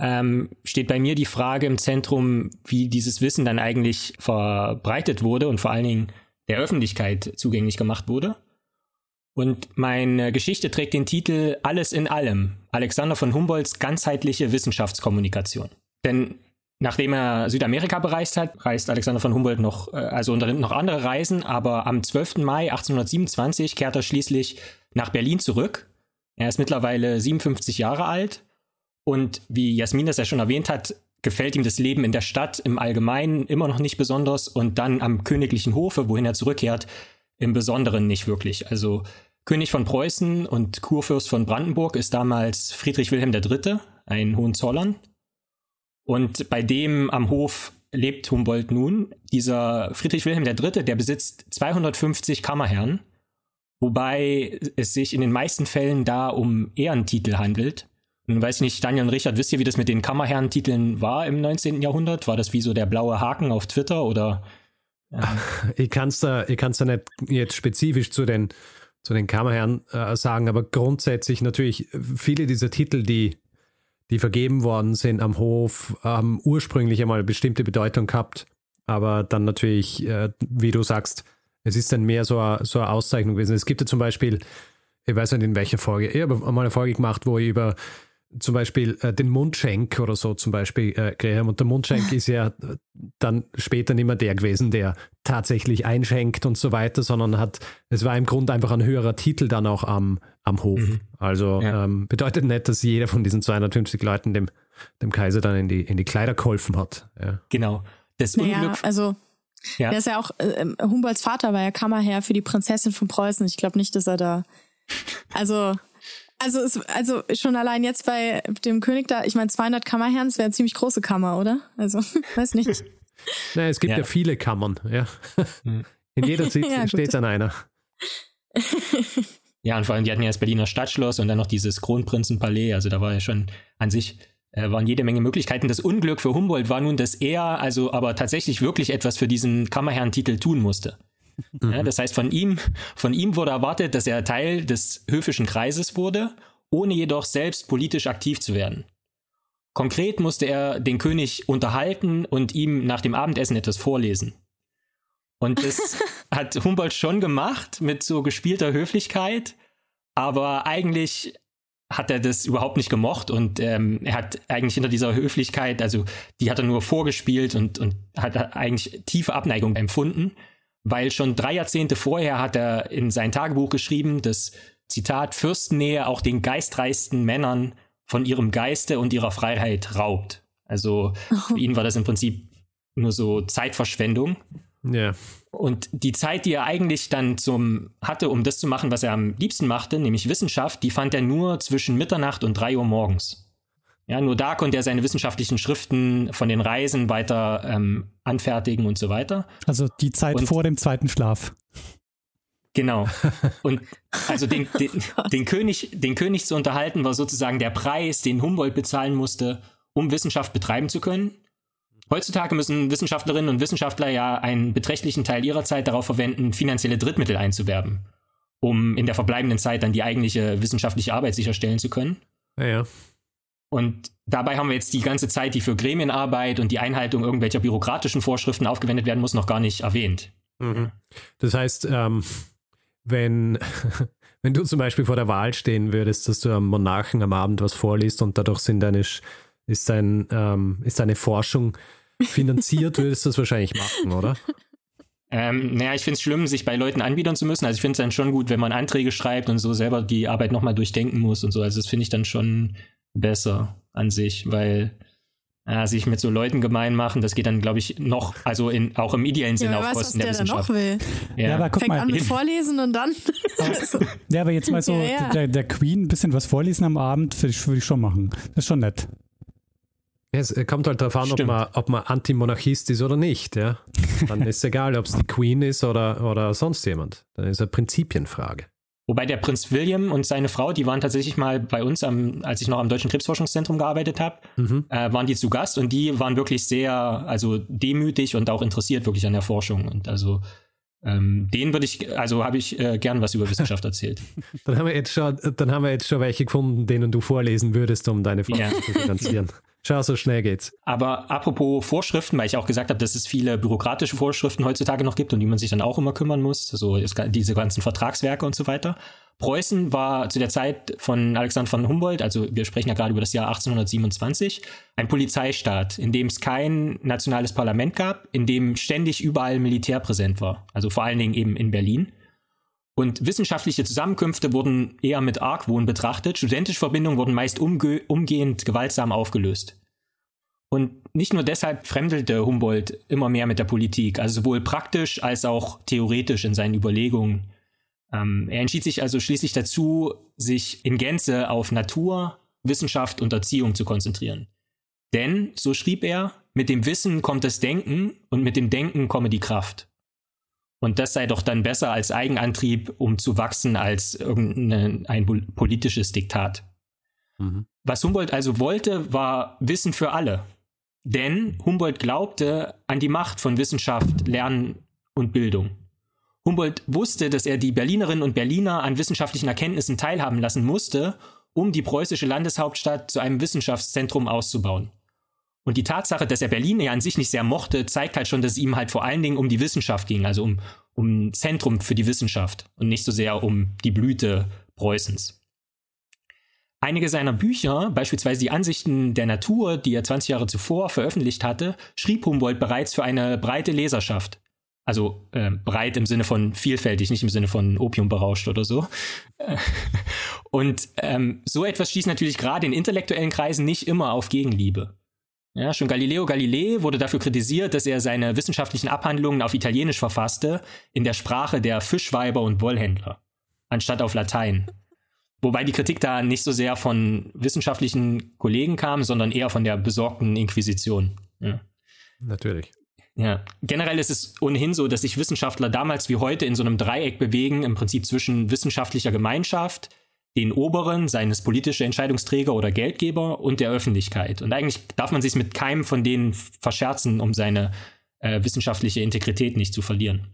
ähm, steht bei mir die Frage im Zentrum, wie dieses Wissen dann eigentlich verbreitet wurde und vor allen Dingen der Öffentlichkeit zugänglich gemacht wurde. Und meine Geschichte trägt den Titel Alles in allem. Alexander von Humboldts ganzheitliche Wissenschaftskommunikation. Denn Nachdem er Südamerika bereist hat, reist Alexander von Humboldt noch, äh, also unternimmt noch andere Reisen, aber am 12. Mai 1827 kehrt er schließlich nach Berlin zurück. Er ist mittlerweile 57 Jahre alt und wie Jasmin das ja schon erwähnt hat, gefällt ihm das Leben in der Stadt im Allgemeinen immer noch nicht besonders und dann am königlichen Hofe, wohin er zurückkehrt, im Besonderen nicht wirklich. Also König von Preußen und Kurfürst von Brandenburg ist damals Friedrich Wilhelm III., ein Hohenzollern, und bei dem am Hof lebt Humboldt nun. Dieser Friedrich Wilhelm III., der besitzt 250 Kammerherren, wobei es sich in den meisten Fällen da um Ehrentitel handelt. Nun weiß ich nicht, Daniel und Richard, wisst ihr, wie das mit den Kammerherrentiteln war im 19. Jahrhundert? War das wie so der blaue Haken auf Twitter oder? Ähm? Ich kann es da, da nicht jetzt spezifisch zu den, zu den Kammerherren äh, sagen, aber grundsätzlich natürlich viele dieser Titel, die die vergeben worden sind am Hof, haben ursprünglich einmal eine bestimmte Bedeutung gehabt, aber dann natürlich, äh, wie du sagst, es ist dann mehr so eine, so eine Auszeichnung gewesen. Es gibt ja zum Beispiel, ich weiß nicht in welcher Folge, ich habe mal eine Folge gemacht, wo ich über zum Beispiel äh, den Mundschenk oder so zum Beispiel äh, Graham. Und der Mundschenk ist ja dann später nicht mehr der gewesen, der tatsächlich einschenkt und so weiter, sondern hat, es war im Grunde einfach ein höherer Titel dann auch am, am Hof. Mhm. Also ja. ähm, bedeutet nicht, dass jeder von diesen 250 Leuten dem, dem Kaiser dann in die, in die Kleider geholfen hat. Ja. Genau. Das naja, Unglück. Also ja. Der ist ja auch, äh, Humboldts Vater war ja Kammerherr für die Prinzessin von Preußen. Ich glaube nicht, dass er da. Also, also, es, also schon allein jetzt bei dem König da, ich meine, 200 Kammerherren, das wäre eine ziemlich große Kammer, oder? Also, weiß nicht. Naja, es gibt ja. ja viele Kammern, ja. Hm. In jeder Sitz ja, steht dann einer. Ja, und vor allem, die hatten ja das Berliner Stadtschloss und dann noch dieses Kronprinzenpalais, also da war ja schon an sich äh, waren jede Menge Möglichkeiten. Das Unglück für Humboldt war nun, dass er also aber tatsächlich wirklich etwas für diesen Kammerherrentitel tun musste. Mhm. Ja, das heißt, von ihm, von ihm wurde erwartet, dass er Teil des höfischen Kreises wurde, ohne jedoch selbst politisch aktiv zu werden. konkret musste er den König unterhalten und ihm nach dem Abendessen etwas vorlesen. Und das hat Humboldt schon gemacht mit so gespielter Höflichkeit, aber eigentlich hat er das überhaupt nicht gemocht und ähm, er hat eigentlich hinter dieser Höflichkeit, also die hat er nur vorgespielt und, und hat eigentlich tiefe Abneigung empfunden, weil schon drei Jahrzehnte vorher hat er in sein Tagebuch geschrieben, dass Zitat Fürstennähe auch den geistreichsten Männern von ihrem Geiste und ihrer Freiheit raubt. Also für ihn war das im Prinzip nur so Zeitverschwendung. Ja. Und die Zeit, die er eigentlich dann zum hatte, um das zu machen, was er am liebsten machte, nämlich Wissenschaft, die fand er nur zwischen Mitternacht und drei Uhr morgens. Ja, nur da konnte er seine wissenschaftlichen Schriften von den Reisen weiter ähm, anfertigen und so weiter. Also die Zeit und, vor dem zweiten Schlaf. Genau. Und also den, den, den, König, den König zu unterhalten, war sozusagen der Preis, den Humboldt bezahlen musste, um Wissenschaft betreiben zu können. Heutzutage müssen Wissenschaftlerinnen und Wissenschaftler ja einen beträchtlichen Teil ihrer Zeit darauf verwenden, finanzielle Drittmittel einzuwerben, um in der verbleibenden Zeit dann die eigentliche wissenschaftliche Arbeit sicherstellen zu können. Ja, ja. Und dabei haben wir jetzt die ganze Zeit, die für Gremienarbeit und die Einhaltung irgendwelcher bürokratischen Vorschriften aufgewendet werden muss, noch gar nicht erwähnt. Mhm. Das heißt, ähm, wenn, wenn du zum Beispiel vor der Wahl stehen würdest, dass du am Monarchen am Abend was vorliest und dadurch sind deine, ist, dein, ähm, ist deine Forschung finanziert, würdest du das wahrscheinlich machen, oder? Ähm, naja, ich finde es schlimm, sich bei Leuten anbiedern zu müssen. Also ich finde es dann schon gut, wenn man Anträge schreibt und so selber die Arbeit nochmal durchdenken muss und so. Also das finde ich dann schon besser an sich, weil ja, sich mit so Leuten gemein machen, das geht dann, glaube ich, noch, also in, auch im ideellen Sinne ja, auf weiß, Kosten der, der Wissenschaft. Noch will. Ja. ja, aber guck Fängt mal. an mit Vorlesen und dann. ja, aber jetzt mal so ja, der, der, Queen ein bisschen was vorlesen am Abend, würde ich, würd ich schon machen. Das ist schon nett. Es kommt halt darauf an, ob man, ob man Antimonarchist ist oder nicht. Ja? Dann ist es egal, ob es die Queen ist oder, oder sonst jemand. Dann ist es eine Prinzipienfrage. Wobei der Prinz William und seine Frau, die waren tatsächlich mal bei uns, am, als ich noch am Deutschen Krebsforschungszentrum gearbeitet habe, mhm. äh, waren die zu Gast und die waren wirklich sehr, also demütig und auch interessiert wirklich an der Forschung. Und also ähm, den würde ich, also habe ich äh, gern was über Wissenschaft erzählt. dann haben wir jetzt schon, dann haben wir jetzt schon welche gefunden, denen du vorlesen würdest, um deine Forschung ja. zu finanzieren. Schau, so schnell geht's. Aber apropos Vorschriften, weil ich auch gesagt habe, dass es viele bürokratische Vorschriften heutzutage noch gibt und die man sich dann auch immer kümmern muss, so diese ganzen Vertragswerke und so weiter. Preußen war zu der Zeit von Alexander von Humboldt, also wir sprechen ja gerade über das Jahr 1827, ein Polizeistaat, in dem es kein nationales Parlament gab, in dem ständig überall Militär präsent war, also vor allen Dingen eben in Berlin. Und wissenschaftliche Zusammenkünfte wurden eher mit Argwohn betrachtet. Studentische Verbindungen wurden meist umge umgehend gewaltsam aufgelöst. Und nicht nur deshalb fremdelte Humboldt immer mehr mit der Politik, also sowohl praktisch als auch theoretisch in seinen Überlegungen. Ähm, er entschied sich also schließlich dazu, sich in Gänze auf Natur, Wissenschaft und Erziehung zu konzentrieren. Denn, so schrieb er, mit dem Wissen kommt das Denken und mit dem Denken komme die Kraft. Und das sei doch dann besser als Eigenantrieb, um zu wachsen, als irgendein ein politisches Diktat. Mhm. Was Humboldt also wollte, war Wissen für alle. Denn Humboldt glaubte an die Macht von Wissenschaft, Lernen und Bildung. Humboldt wusste, dass er die Berlinerinnen und Berliner an wissenschaftlichen Erkenntnissen teilhaben lassen musste, um die preußische Landeshauptstadt zu einem Wissenschaftszentrum auszubauen. Und die Tatsache, dass er Berlin ja an sich nicht sehr mochte, zeigt halt schon, dass es ihm halt vor allen Dingen um die Wissenschaft ging, also um, um Zentrum für die Wissenschaft und nicht so sehr um die Blüte Preußens. Einige seiner Bücher, beispielsweise die Ansichten der Natur, die er 20 Jahre zuvor veröffentlicht hatte, schrieb Humboldt bereits für eine breite Leserschaft. Also äh, breit im Sinne von vielfältig, nicht im Sinne von Opium berauscht oder so. Und ähm, so etwas stieß natürlich gerade in intellektuellen Kreisen nicht immer auf Gegenliebe. Ja, schon Galileo Galilei wurde dafür kritisiert, dass er seine wissenschaftlichen Abhandlungen auf Italienisch verfasste, in der Sprache der Fischweiber und Wollhändler, anstatt auf Latein. Wobei die Kritik da nicht so sehr von wissenschaftlichen Kollegen kam, sondern eher von der besorgten Inquisition. Ja. Natürlich. Ja, generell ist es ohnehin so, dass sich Wissenschaftler damals wie heute in so einem Dreieck bewegen, im Prinzip zwischen wissenschaftlicher Gemeinschaft, den Oberen, seines politische Entscheidungsträger oder Geldgeber und der Öffentlichkeit. Und eigentlich darf man sich mit keinem von denen verscherzen, um seine äh, wissenschaftliche Integrität nicht zu verlieren.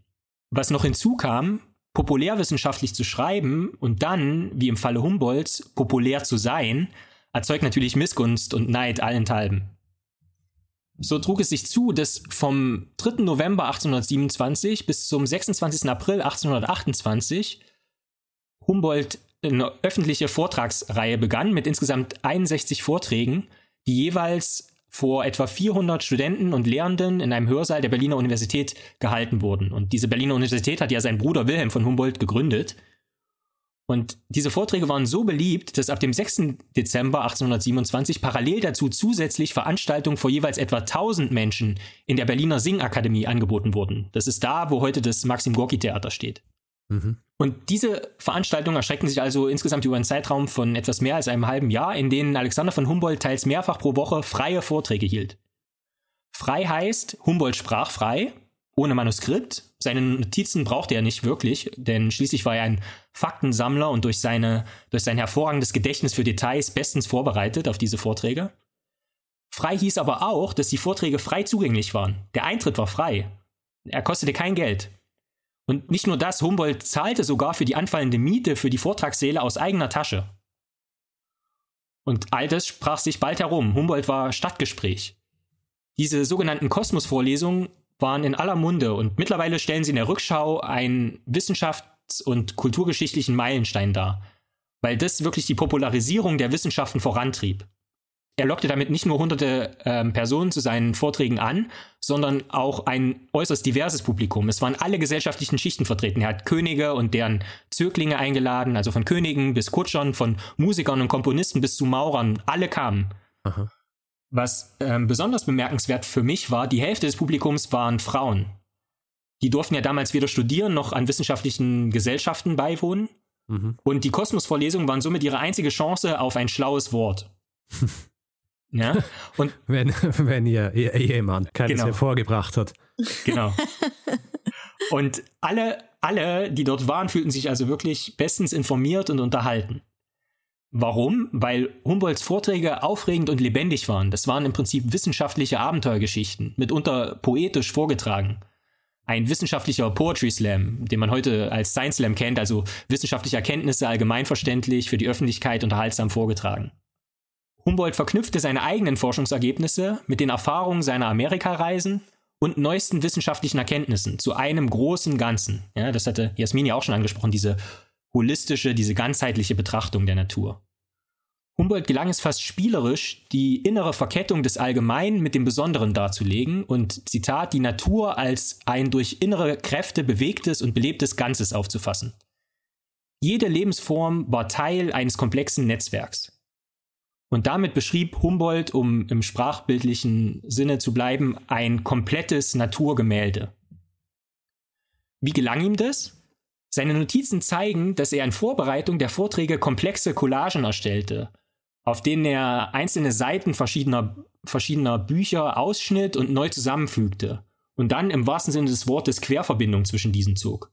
Was noch hinzukam, populärwissenschaftlich zu schreiben und dann, wie im Falle Humboldts, populär zu sein, erzeugt natürlich Missgunst und Neid allenthalben. So trug es sich zu, dass vom 3. November 1827 bis zum 26. April 1828 Humboldt eine öffentliche Vortragsreihe begann mit insgesamt 61 Vorträgen, die jeweils vor etwa 400 Studenten und Lehrenden in einem Hörsaal der Berliner Universität gehalten wurden. Und diese Berliner Universität hat ja sein Bruder Wilhelm von Humboldt gegründet. Und diese Vorträge waren so beliebt, dass ab dem 6. Dezember 1827 parallel dazu zusätzlich Veranstaltungen vor jeweils etwa 1000 Menschen in der Berliner Singakademie angeboten wurden. Das ist da, wo heute das Maxim Gorki Theater steht. Mhm. Und diese Veranstaltungen erstreckten sich also insgesamt über einen Zeitraum von etwas mehr als einem halben Jahr, in denen Alexander von Humboldt teils mehrfach pro Woche freie Vorträge hielt. Frei heißt, Humboldt sprach frei, ohne Manuskript. Seine Notizen brauchte er nicht wirklich, denn schließlich war er ein Faktensammler und durch, seine, durch sein hervorragendes Gedächtnis für Details bestens vorbereitet auf diese Vorträge. Frei hieß aber auch, dass die Vorträge frei zugänglich waren. Der Eintritt war frei. Er kostete kein Geld. Und nicht nur das, Humboldt zahlte sogar für die anfallende Miete für die Vortragssäle aus eigener Tasche. Und all das sprach sich bald herum. Humboldt war Stadtgespräch. Diese sogenannten Kosmos-Vorlesungen waren in aller Munde und mittlerweile stellen sie in der Rückschau einen wissenschafts- und kulturgeschichtlichen Meilenstein dar, weil das wirklich die Popularisierung der Wissenschaften vorantrieb er lockte damit nicht nur hunderte ähm, Personen zu seinen Vorträgen an, sondern auch ein äußerst diverses Publikum. Es waren alle gesellschaftlichen Schichten vertreten. Er hat Könige und deren Zöglinge eingeladen, also von Königen bis Kutschern, von Musikern und Komponisten bis zu Maurern. Alle kamen. Aha. Was ähm, besonders bemerkenswert für mich war, die Hälfte des Publikums waren Frauen. Die durften ja damals weder studieren noch an wissenschaftlichen Gesellschaften beiwohnen. Mhm. Und die Kosmos-Vorlesungen waren somit ihre einzige Chance auf ein schlaues Wort. Ja? Und wenn, wenn ihr, ihr Ehemann keines genau. hervorgebracht hat. Genau. Und alle, alle, die dort waren, fühlten sich also wirklich bestens informiert und unterhalten. Warum? Weil Humboldts Vorträge aufregend und lebendig waren. Das waren im Prinzip wissenschaftliche Abenteuergeschichten, mitunter poetisch vorgetragen. Ein wissenschaftlicher Poetry Slam, den man heute als Science Slam kennt, also wissenschaftliche Erkenntnisse allgemeinverständlich für die Öffentlichkeit unterhaltsam vorgetragen. Humboldt verknüpfte seine eigenen Forschungsergebnisse mit den Erfahrungen seiner Amerikareisen und neuesten wissenschaftlichen Erkenntnissen zu einem großen Ganzen. Ja, das hatte Jasmin ja auch schon angesprochen, diese holistische, diese ganzheitliche Betrachtung der Natur. Humboldt gelang es fast spielerisch, die innere Verkettung des Allgemeinen mit dem Besonderen darzulegen und, Zitat, die Natur als ein durch innere Kräfte bewegtes und belebtes Ganzes aufzufassen. Jede Lebensform war Teil eines komplexen Netzwerks. Und damit beschrieb Humboldt, um im sprachbildlichen Sinne zu bleiben, ein komplettes Naturgemälde. Wie gelang ihm das? Seine Notizen zeigen, dass er in Vorbereitung der Vorträge komplexe Collagen erstellte, auf denen er einzelne Seiten verschiedener, verschiedener Bücher ausschnitt und neu zusammenfügte und dann im wahrsten Sinne des Wortes Querverbindung zwischen diesen zog.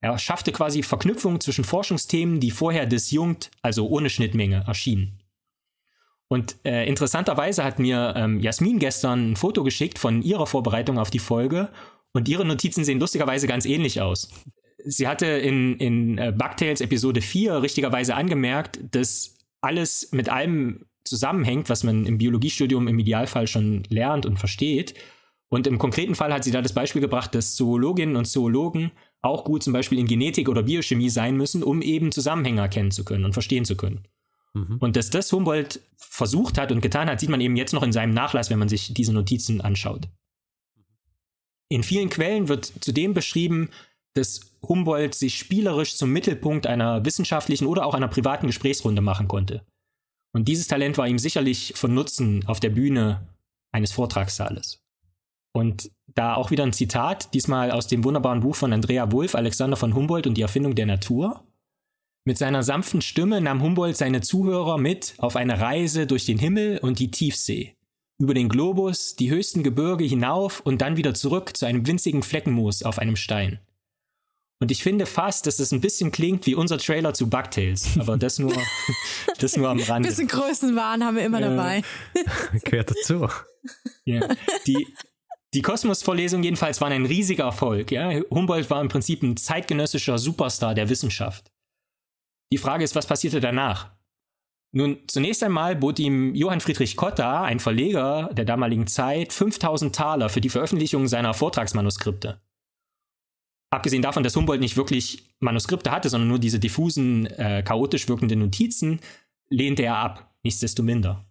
Er schaffte quasi Verknüpfungen zwischen Forschungsthemen, die vorher disjunkt, also ohne Schnittmenge, erschienen. Und äh, interessanterweise hat mir ähm, Jasmin gestern ein Foto geschickt von ihrer Vorbereitung auf die Folge und ihre Notizen sehen lustigerweise ganz ähnlich aus. Sie hatte in, in äh, Bugtails Episode 4 richtigerweise angemerkt, dass alles mit allem zusammenhängt, was man im Biologiestudium im Idealfall schon lernt und versteht. Und im konkreten Fall hat sie da das Beispiel gebracht, dass Zoologinnen und Zoologen auch gut zum Beispiel in Genetik oder Biochemie sein müssen, um eben Zusammenhänge erkennen zu können und verstehen zu können. Mhm. Und dass das Humboldt versucht hat und getan hat, sieht man eben jetzt noch in seinem Nachlass, wenn man sich diese Notizen anschaut. In vielen Quellen wird zudem beschrieben, dass Humboldt sich spielerisch zum Mittelpunkt einer wissenschaftlichen oder auch einer privaten Gesprächsrunde machen konnte. Und dieses Talent war ihm sicherlich von Nutzen auf der Bühne eines Vortragssaales. Und da auch wieder ein Zitat, diesmal aus dem wunderbaren Buch von Andrea Wulff, Alexander von Humboldt und die Erfindung der Natur. Mit seiner sanften Stimme nahm Humboldt seine Zuhörer mit auf eine Reise durch den Himmel und die Tiefsee, über den Globus, die höchsten Gebirge hinauf und dann wieder zurück zu einem winzigen Fleckenmoos auf einem Stein. Und ich finde fast, dass es ein bisschen klingt wie unser Trailer zu Bugtails, aber das nur, das nur am Rande. Ein bisschen Größenwahn haben wir immer äh, dabei. Gehört dazu. Ja. Die, die Kosmos-Vorlesungen jedenfalls waren ein riesiger Erfolg. Ja? Humboldt war im Prinzip ein zeitgenössischer Superstar der Wissenschaft. Die Frage ist, was passierte danach? Nun, zunächst einmal bot ihm Johann Friedrich Cotta, ein Verleger der damaligen Zeit, 5000 Taler für die Veröffentlichung seiner Vortragsmanuskripte. Abgesehen davon, dass Humboldt nicht wirklich Manuskripte hatte, sondern nur diese diffusen, äh, chaotisch wirkenden Notizen, lehnte er ab, nichtsdestominder.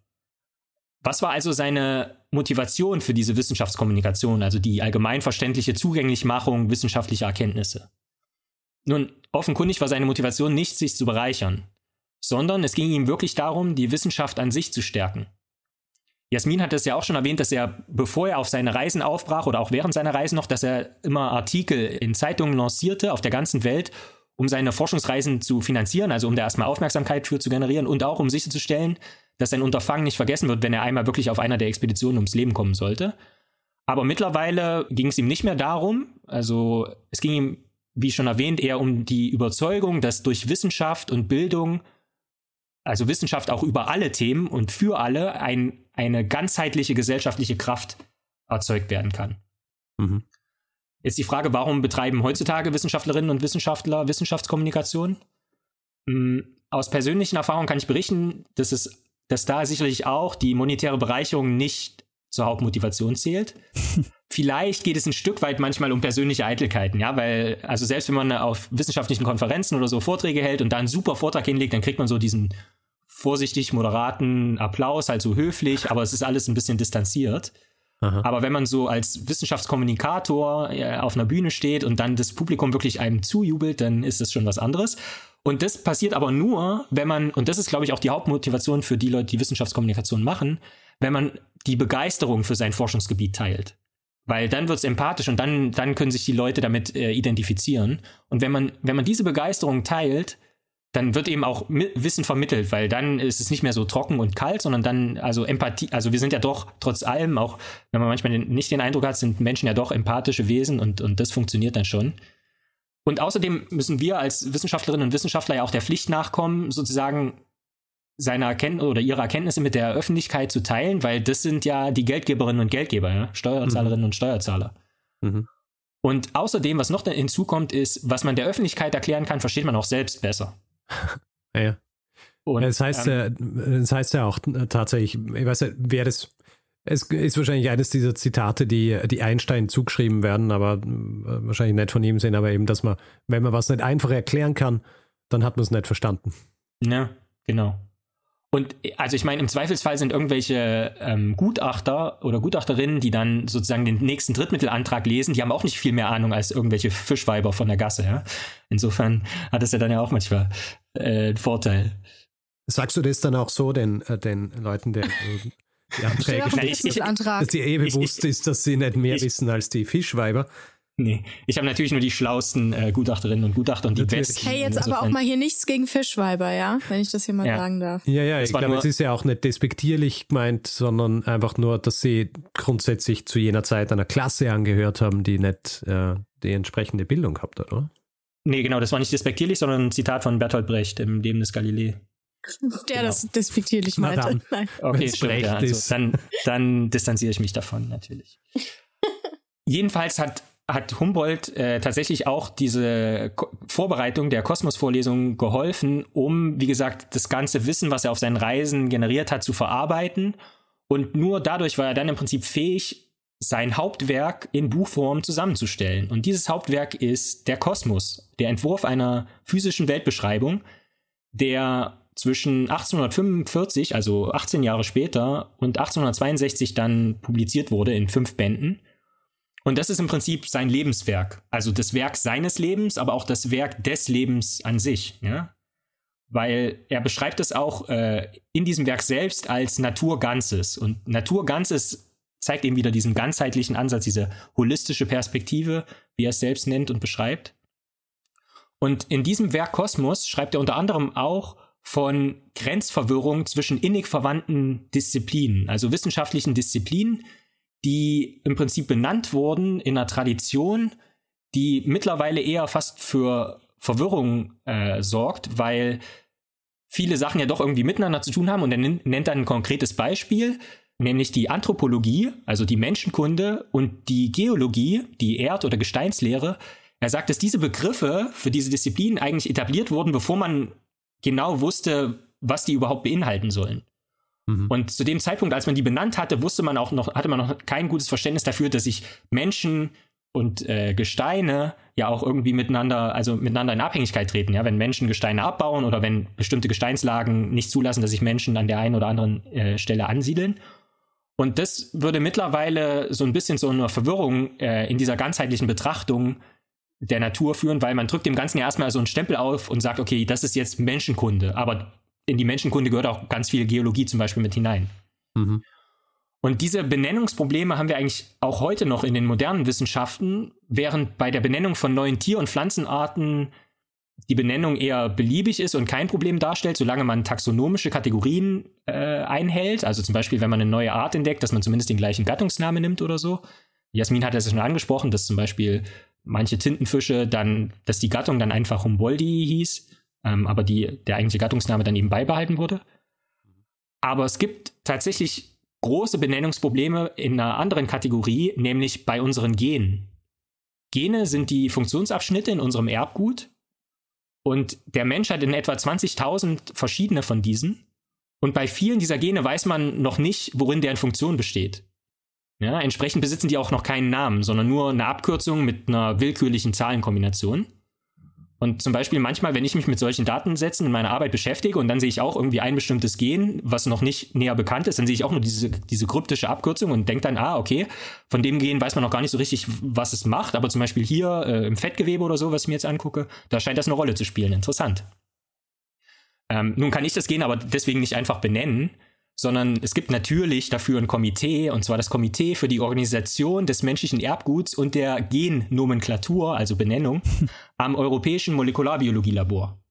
Was war also seine Motivation für diese Wissenschaftskommunikation, also die allgemeinverständliche Zugänglichmachung wissenschaftlicher Erkenntnisse? Nun, offenkundig war seine Motivation nicht, sich zu bereichern sondern es ging ihm wirklich darum, die Wissenschaft an sich zu stärken. Jasmin hat es ja auch schon erwähnt, dass er, bevor er auf seine Reisen aufbrach oder auch während seiner Reisen noch, dass er immer Artikel in Zeitungen lancierte auf der ganzen Welt, um seine Forschungsreisen zu finanzieren, also um da erstmal Aufmerksamkeit für zu generieren und auch um sicherzustellen, dass sein Unterfangen nicht vergessen wird, wenn er einmal wirklich auf einer der Expeditionen ums Leben kommen sollte. Aber mittlerweile ging es ihm nicht mehr darum, also es ging ihm, wie schon erwähnt, eher um die Überzeugung, dass durch Wissenschaft und Bildung also Wissenschaft auch über alle Themen und für alle ein, eine ganzheitliche gesellschaftliche Kraft erzeugt werden kann. Mhm. Jetzt die Frage, warum betreiben heutzutage Wissenschaftlerinnen und Wissenschaftler Wissenschaftskommunikation? Hm, aus persönlichen Erfahrungen kann ich berichten, dass es, dass da sicherlich auch die monetäre Bereicherung nicht zur Hauptmotivation zählt. Vielleicht geht es ein Stück weit manchmal um persönliche Eitelkeiten, ja, weil, also selbst wenn man auf wissenschaftlichen Konferenzen oder so Vorträge hält und da einen super Vortrag hinlegt, dann kriegt man so diesen vorsichtig moderaten Applaus, halt so höflich, aber es ist alles ein bisschen distanziert. Aha. Aber wenn man so als Wissenschaftskommunikator äh, auf einer Bühne steht und dann das Publikum wirklich einem zujubelt, dann ist das schon was anderes. Und das passiert aber nur, wenn man, und das ist, glaube ich, auch die Hauptmotivation für die Leute, die Wissenschaftskommunikation machen, wenn man die Begeisterung für sein Forschungsgebiet teilt. Weil dann wird es empathisch und dann, dann können sich die Leute damit äh, identifizieren. Und wenn man, wenn man diese Begeisterung teilt, dann wird eben auch Wissen vermittelt, weil dann ist es nicht mehr so trocken und kalt, sondern dann, also Empathie, also wir sind ja doch trotz allem, auch wenn man manchmal nicht den Eindruck hat, sind Menschen ja doch empathische Wesen und, und das funktioniert dann schon. Und außerdem müssen wir als Wissenschaftlerinnen und Wissenschaftler ja auch der Pflicht nachkommen, sozusagen seine Erkenntnisse oder ihre Erkenntnisse mit der Öffentlichkeit zu teilen, weil das sind ja die Geldgeberinnen und Geldgeber, ja? Steuerzahlerinnen mhm. und Steuerzahler. Mhm. Und außerdem, was noch hinzukommt, ist, was man der Öffentlichkeit erklären kann, versteht man auch selbst besser. ja. Und, das heißt, ähm, das heißt ja auch tatsächlich, ich weiß nicht, wer das es ist wahrscheinlich eines dieser Zitate, die, die Einstein zugeschrieben werden, aber äh, wahrscheinlich nicht von ihm sehen, aber eben, dass man, wenn man was nicht einfach erklären kann, dann hat man es nicht verstanden. Ja, genau. Und also ich meine, im Zweifelsfall sind irgendwelche ähm, Gutachter oder Gutachterinnen, die dann sozusagen den nächsten Drittmittelantrag lesen, die haben auch nicht viel mehr Ahnung als irgendwelche Fischweiber von der Gasse. Ja? Insofern hat es ja dann ja auch manchmal äh, einen Vorteil. Sagst du das dann auch so den, äh, den Leuten, der die Anträge stellen, dass dir eh bewusst ist, dass sie nicht mehr ich, wissen als die Fischweiber? Nee, ich habe natürlich nur die schlausten äh, Gutachterinnen und Gutachter und die natürlich. besten. Hey, jetzt aber auch mal hier nichts gegen Fischweiber, ja? Wenn ich das hier mal ja. sagen darf. Ja, ja, ich glaube, es ist ja auch nicht despektierlich gemeint, sondern einfach nur, dass sie grundsätzlich zu jener Zeit einer Klasse angehört haben, die nicht äh, die entsprechende Bildung gehabt hat, oder? Nee, genau, das war nicht despektierlich, sondern ein Zitat von Bertolt Brecht im Leben des Galilei. Der genau. das despektierlich meinte. Nein. Okay, stimmt, ja, also dann, dann distanziere ich mich davon, natürlich. Jedenfalls hat hat Humboldt äh, tatsächlich auch diese Ko Vorbereitung der Kosmos-Vorlesung geholfen, um, wie gesagt, das ganze Wissen, was er auf seinen Reisen generiert hat, zu verarbeiten. Und nur dadurch war er dann im Prinzip fähig, sein Hauptwerk in Buchform zusammenzustellen. Und dieses Hauptwerk ist der Kosmos, der Entwurf einer physischen Weltbeschreibung, der zwischen 1845, also 18 Jahre später, und 1862 dann publiziert wurde in fünf Bänden. Und das ist im Prinzip sein Lebenswerk. Also das Werk seines Lebens, aber auch das Werk des Lebens an sich. Ja? Weil er beschreibt es auch äh, in diesem Werk selbst als Naturganzes. Und Naturganzes zeigt eben wieder diesen ganzheitlichen Ansatz, diese holistische Perspektive, wie er es selbst nennt und beschreibt. Und in diesem Werk Kosmos schreibt er unter anderem auch von Grenzverwirrung zwischen innig verwandten Disziplinen, also wissenschaftlichen Disziplinen, die im Prinzip benannt wurden in einer Tradition, die mittlerweile eher fast für Verwirrung äh, sorgt, weil viele Sachen ja doch irgendwie miteinander zu tun haben und er nennt dann ein konkretes Beispiel, nämlich die Anthropologie, also die Menschenkunde und die Geologie, die Erd- oder Gesteinslehre. Er sagt, dass diese Begriffe für diese Disziplinen eigentlich etabliert wurden, bevor man genau wusste, was die überhaupt beinhalten sollen. Mhm. Und zu dem Zeitpunkt, als man die benannt hatte, wusste man auch noch, hatte man noch kein gutes Verständnis dafür, dass sich Menschen und äh, Gesteine ja auch irgendwie miteinander, also miteinander in Abhängigkeit treten. Ja, wenn Menschen Gesteine abbauen oder wenn bestimmte Gesteinslagen nicht zulassen, dass sich Menschen an der einen oder anderen äh, Stelle ansiedeln. Und das würde mittlerweile so ein bisschen zu einer Verwirrung äh, in dieser ganzheitlichen Betrachtung der Natur führen, weil man drückt dem Ganzen ja erstmal so einen Stempel auf und sagt, okay, das ist jetzt Menschenkunde, aber in die Menschenkunde gehört auch ganz viel Geologie zum Beispiel mit hinein. Mhm. Und diese Benennungsprobleme haben wir eigentlich auch heute noch in den modernen Wissenschaften, während bei der Benennung von neuen Tier- und Pflanzenarten die Benennung eher beliebig ist und kein Problem darstellt, solange man taxonomische Kategorien äh, einhält. Also zum Beispiel, wenn man eine neue Art entdeckt, dass man zumindest den gleichen Gattungsnamen nimmt oder so. Jasmin hat das schon angesprochen, dass zum Beispiel manche Tintenfische dann, dass die Gattung dann einfach Humboldi hieß, ähm, aber die, der eigentliche Gattungsname dann eben beibehalten wurde. Aber es gibt tatsächlich große Benennungsprobleme in einer anderen Kategorie, nämlich bei unseren Genen. Gene sind die Funktionsabschnitte in unserem Erbgut und der Mensch hat in etwa 20.000 verschiedene von diesen. Und bei vielen dieser Gene weiß man noch nicht, worin deren Funktion besteht. Ja, entsprechend besitzen die auch noch keinen Namen, sondern nur eine Abkürzung mit einer willkürlichen Zahlenkombination. Und zum Beispiel manchmal, wenn ich mich mit solchen Datensätzen in meiner Arbeit beschäftige und dann sehe ich auch irgendwie ein bestimmtes Gen, was noch nicht näher bekannt ist, dann sehe ich auch nur diese, diese kryptische Abkürzung und denke dann, ah, okay, von dem Gen weiß man noch gar nicht so richtig, was es macht, aber zum Beispiel hier äh, im Fettgewebe oder so, was ich mir jetzt angucke, da scheint das eine Rolle zu spielen. Interessant. Ähm, nun kann ich das Gen aber deswegen nicht einfach benennen, sondern es gibt natürlich dafür ein Komitee, und zwar das Komitee für die Organisation des menschlichen Erbguts und der Gennomenklatur, also Benennung, am Europäischen Molekularbiologielabor.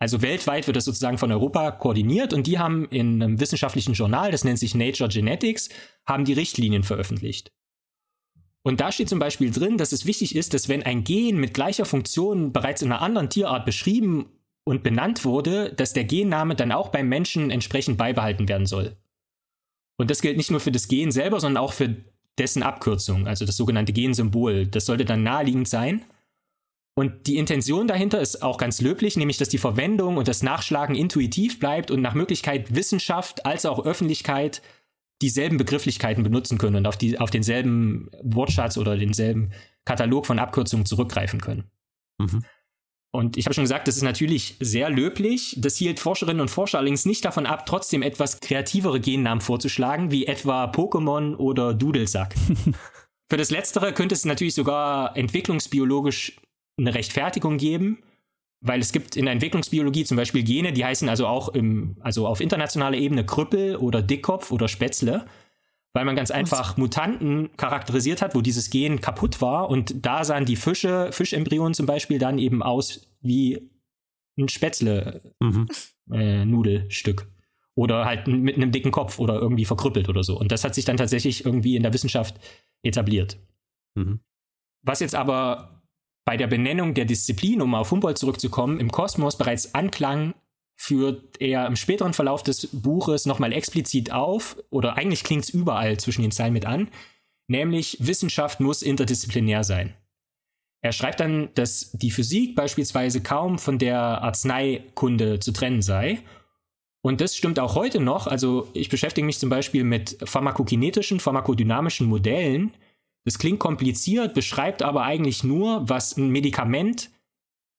Also weltweit wird das sozusagen von Europa koordiniert und die haben in einem wissenschaftlichen Journal, das nennt sich Nature Genetics, haben die Richtlinien veröffentlicht. Und da steht zum Beispiel drin, dass es wichtig ist, dass wenn ein Gen mit gleicher Funktion bereits in einer anderen Tierart beschrieben und benannt wurde, dass der Genname dann auch beim Menschen entsprechend beibehalten werden soll. Und das gilt nicht nur für das Gen selber, sondern auch für dessen Abkürzung, also das sogenannte Gensymbol. Das sollte dann naheliegend sein. Und die Intention dahinter ist auch ganz löblich, nämlich dass die Verwendung und das Nachschlagen intuitiv bleibt und nach Möglichkeit Wissenschaft als auch Öffentlichkeit dieselben Begrifflichkeiten benutzen können und auf, die, auf denselben Wortschatz oder denselben Katalog von Abkürzungen zurückgreifen können. Mhm. Und ich habe schon gesagt, das ist natürlich sehr löblich. Das hielt Forscherinnen und Forscher allerdings nicht davon ab, trotzdem etwas kreativere Gennamen vorzuschlagen, wie etwa Pokémon oder Dudelsack. Für das Letztere könnte es natürlich sogar entwicklungsbiologisch eine Rechtfertigung geben, weil es gibt in der Entwicklungsbiologie zum Beispiel Gene, die heißen also auch im, also auf internationaler Ebene Krüppel oder Dickkopf oder Spätzle weil man ganz einfach Mutanten charakterisiert hat, wo dieses Gen kaputt war und da sahen die Fische, Fischembryonen zum Beispiel dann eben aus wie ein Spätzle-Nudelstück. Mhm. Äh, oder halt mit einem dicken Kopf oder irgendwie verkrüppelt oder so. Und das hat sich dann tatsächlich irgendwie in der Wissenschaft etabliert. Mhm. Was jetzt aber bei der Benennung der Disziplin, um auf Humboldt zurückzukommen, im Kosmos bereits anklang, führt er im späteren Verlauf des Buches nochmal explizit auf, oder eigentlich klingt es überall zwischen den Zeilen mit an, nämlich Wissenschaft muss interdisziplinär sein. Er schreibt dann, dass die Physik beispielsweise kaum von der Arzneikunde zu trennen sei. Und das stimmt auch heute noch. Also ich beschäftige mich zum Beispiel mit pharmakokinetischen, pharmakodynamischen Modellen. Das klingt kompliziert, beschreibt aber eigentlich nur, was ein Medikament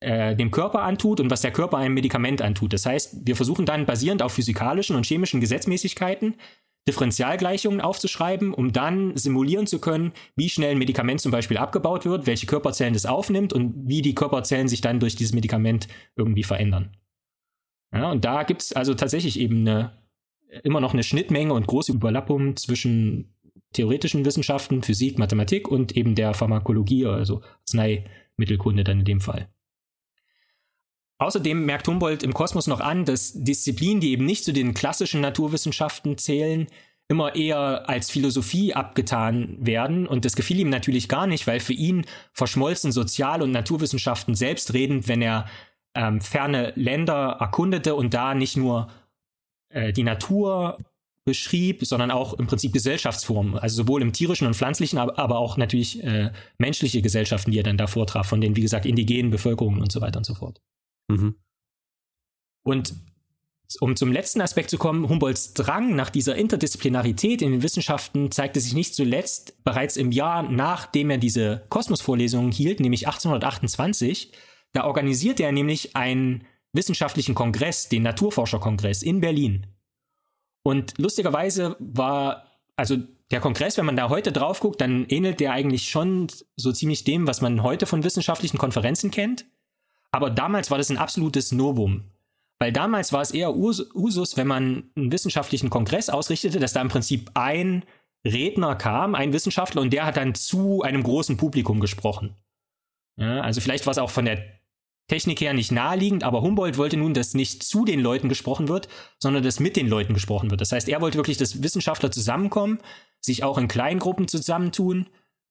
äh, dem Körper antut und was der Körper einem Medikament antut. Das heißt, wir versuchen dann basierend auf physikalischen und chemischen Gesetzmäßigkeiten Differentialgleichungen aufzuschreiben, um dann simulieren zu können, wie schnell ein Medikament zum Beispiel abgebaut wird, welche Körperzellen das aufnimmt und wie die Körperzellen sich dann durch dieses Medikament irgendwie verändern. Ja, und da gibt es also tatsächlich eben eine, immer noch eine Schnittmenge und große Überlappung zwischen theoretischen Wissenschaften, Physik, Mathematik und eben der Pharmakologie, also Arzneimittelkunde dann in dem Fall. Außerdem merkt Humboldt im Kosmos noch an, dass Disziplinen, die eben nicht zu den klassischen Naturwissenschaften zählen, immer eher als Philosophie abgetan werden. Und das gefiel ihm natürlich gar nicht, weil für ihn verschmolzen Sozial- und Naturwissenschaften selbstredend, wenn er ähm, ferne Länder erkundete und da nicht nur äh, die Natur beschrieb, sondern auch im Prinzip Gesellschaftsformen, also sowohl im tierischen und pflanzlichen, aber, auch natürlich äh, menschliche Gesellschaften, die er dann da vortraf, von den, wie gesagt, indigenen Bevölkerungen und so weiter und so fort. Mhm. Und um zum letzten Aspekt zu kommen, Humboldts Drang nach dieser Interdisziplinarität in den Wissenschaften zeigte sich nicht zuletzt bereits im Jahr, nachdem er diese Kosmosvorlesungen hielt, nämlich 1828. Da organisierte er nämlich einen wissenschaftlichen Kongress, den Naturforscherkongress in Berlin. Und lustigerweise war, also der Kongress, wenn man da heute drauf guckt, dann ähnelt der eigentlich schon so ziemlich dem, was man heute von wissenschaftlichen Konferenzen kennt. Aber damals war das ein absolutes Novum. Weil damals war es eher Usus, wenn man einen wissenschaftlichen Kongress ausrichtete, dass da im Prinzip ein Redner kam, ein Wissenschaftler, und der hat dann zu einem großen Publikum gesprochen. Ja, also vielleicht war es auch von der Technik her nicht naheliegend, aber Humboldt wollte nun, dass nicht zu den Leuten gesprochen wird, sondern dass mit den Leuten gesprochen wird. Das heißt, er wollte wirklich, dass Wissenschaftler zusammenkommen, sich auch in Kleingruppen zusammentun,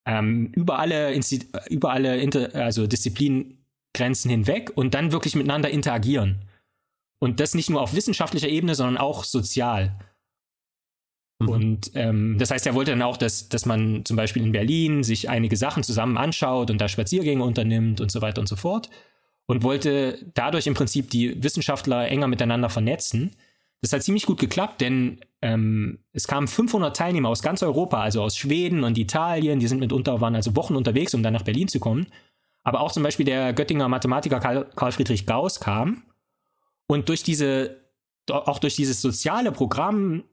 ähm, über alle, Insti über alle Inter also Disziplingrenzen hinweg und dann wirklich miteinander interagieren. Und das nicht nur auf wissenschaftlicher Ebene, sondern auch sozial. Mhm. Und ähm, das heißt, er wollte dann auch, dass, dass man zum Beispiel in Berlin sich einige Sachen zusammen anschaut und da Spaziergänge unternimmt und so weiter und so fort. Und wollte dadurch im Prinzip die Wissenschaftler enger miteinander vernetzen. Das hat ziemlich gut geklappt, denn ähm, es kamen 500 Teilnehmer aus ganz Europa, also aus Schweden und Italien. Die sind mitunter, waren also Wochen unterwegs, um dann nach Berlin zu kommen. Aber auch zum Beispiel der Göttinger Mathematiker Karl, Friedrich Gauss kam und durch diese, auch durch dieses soziale Programm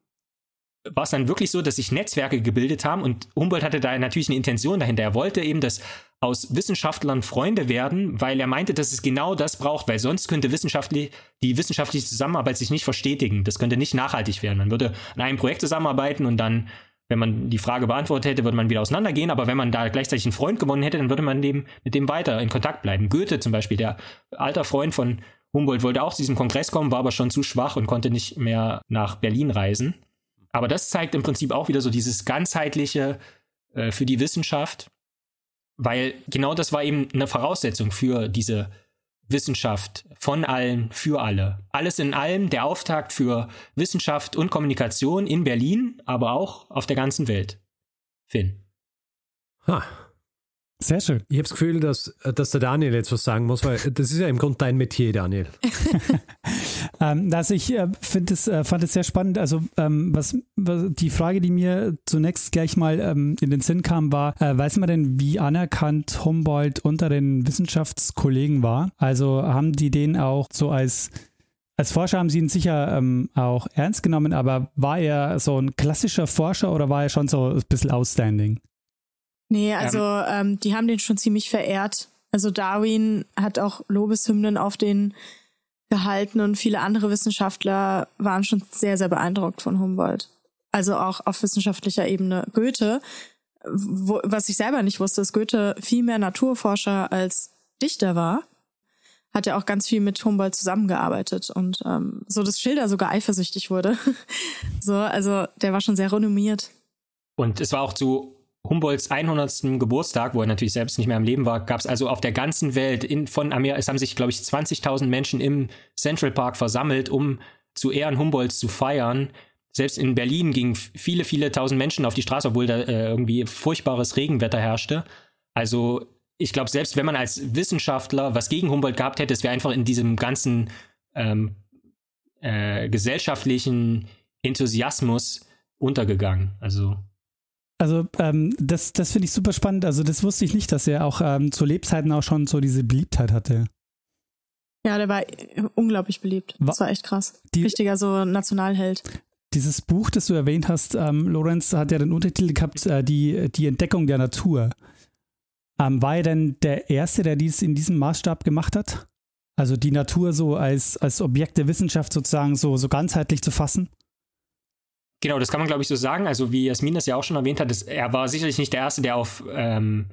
war es dann wirklich so, dass sich Netzwerke gebildet haben und Humboldt hatte da natürlich eine Intention dahinter. Er wollte eben, dass aus Wissenschaftlern Freunde werden, weil er meinte, dass es genau das braucht, weil sonst könnte wissenschaftlich, die wissenschaftliche Zusammenarbeit sich nicht verstetigen. Das könnte nicht nachhaltig werden. Man würde an einem Projekt zusammenarbeiten und dann, wenn man die Frage beantwortet hätte, würde man wieder auseinandergehen. Aber wenn man da gleichzeitig einen Freund gewonnen hätte, dann würde man dem, mit dem weiter in Kontakt bleiben. Goethe zum Beispiel, der alter Freund von Humboldt wollte auch zu diesem Kongress kommen, war aber schon zu schwach und konnte nicht mehr nach Berlin reisen. Aber das zeigt im Prinzip auch wieder so dieses ganzheitliche äh, für die Wissenschaft, weil genau das war eben eine Voraussetzung für diese Wissenschaft von allen für alle. Alles in allem der Auftakt für Wissenschaft und Kommunikation in Berlin, aber auch auf der ganzen Welt. Finn. Ha, sehr schön. Ich habe das Gefühl, dass, dass der Daniel jetzt was sagen muss, weil das ist ja im Grunde dein Metier, Daniel. ähm, also ich äh, es, äh, fand es sehr spannend. Also ähm, was, was, die Frage, die mir zunächst gleich mal ähm, in den Sinn kam, war, äh, weiß man denn, wie anerkannt Humboldt unter den Wissenschaftskollegen war? Also haben die den auch so als als Forscher haben Sie ihn sicher ähm, auch ernst genommen, aber war er so ein klassischer Forscher oder war er schon so ein bisschen outstanding? Nee, also ähm, die haben den schon ziemlich verehrt. Also Darwin hat auch Lobeshymnen auf den gehalten und viele andere Wissenschaftler waren schon sehr, sehr beeindruckt von Humboldt. Also auch auf wissenschaftlicher Ebene. Goethe, wo, was ich selber nicht wusste, ist Goethe viel mehr Naturforscher als Dichter war, hat ja auch ganz viel mit Humboldt zusammengearbeitet und ähm, so, dass Schilder sogar eifersüchtig wurde. so, also der war schon sehr renommiert. Und es war auch zu Humboldts 100. Geburtstag, wo er natürlich selbst nicht mehr am Leben war, gab es also auf der ganzen Welt in, von Amerika, es haben sich, glaube ich, 20.000 Menschen im Central Park versammelt, um zu Ehren Humboldts zu feiern. Selbst in Berlin gingen viele, viele tausend Menschen auf die Straße, obwohl da äh, irgendwie furchtbares Regenwetter herrschte. Also ich glaube, selbst wenn man als Wissenschaftler was gegen Humboldt gehabt hätte, es wäre einfach in diesem ganzen ähm, äh, gesellschaftlichen Enthusiasmus untergegangen. Also also ähm, das, das finde ich super spannend. Also das wusste ich nicht, dass er auch ähm, zu Lebzeiten auch schon so diese Beliebtheit hatte. Ja, der war unglaublich beliebt. Das war echt krass. Die, Richtiger so Nationalheld. Dieses Buch, das du erwähnt hast, ähm, Lorenz, hat ja den Untertitel gehabt, äh, die, die Entdeckung der Natur. Ähm, war er denn der Erste, der dies in diesem Maßstab gemacht hat? Also die Natur so als, als Objekt der Wissenschaft sozusagen so, so ganzheitlich zu fassen? Genau, das kann man, glaube ich, so sagen. Also, wie Jasmin das ja auch schon erwähnt hat, das, er war sicherlich nicht der Erste, der auf ähm,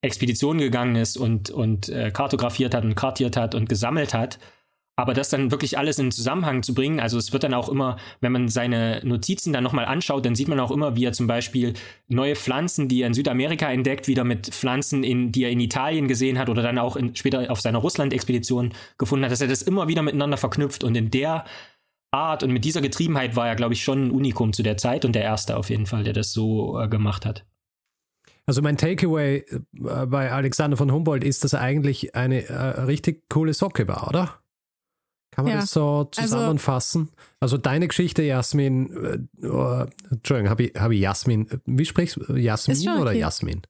Expeditionen gegangen ist und, und äh, kartografiert hat und kartiert hat und gesammelt hat. Aber das dann wirklich alles in Zusammenhang zu bringen, also es wird dann auch immer, wenn man seine Notizen dann nochmal anschaut, dann sieht man auch immer, wie er zum Beispiel neue Pflanzen, die er in Südamerika entdeckt, wieder mit Pflanzen, in, die er in Italien gesehen hat oder dann auch in, später auf seiner Russland-Expedition gefunden hat, dass er das immer wieder miteinander verknüpft und in der Art und mit dieser Getriebenheit war er, glaube ich, schon ein Unikum zu der Zeit und der erste auf jeden Fall, der das so äh, gemacht hat. Also mein Takeaway äh, bei Alexander von Humboldt ist, dass er eigentlich eine äh, richtig coole Socke war, oder? Kann man ja. das so also zusammenfassen? Also, also, deine Geschichte, Jasmin, äh, oh, Entschuldigung, habe ich, hab ich Jasmin, wie sprichst du? Jasmin oder okay. Jasmin?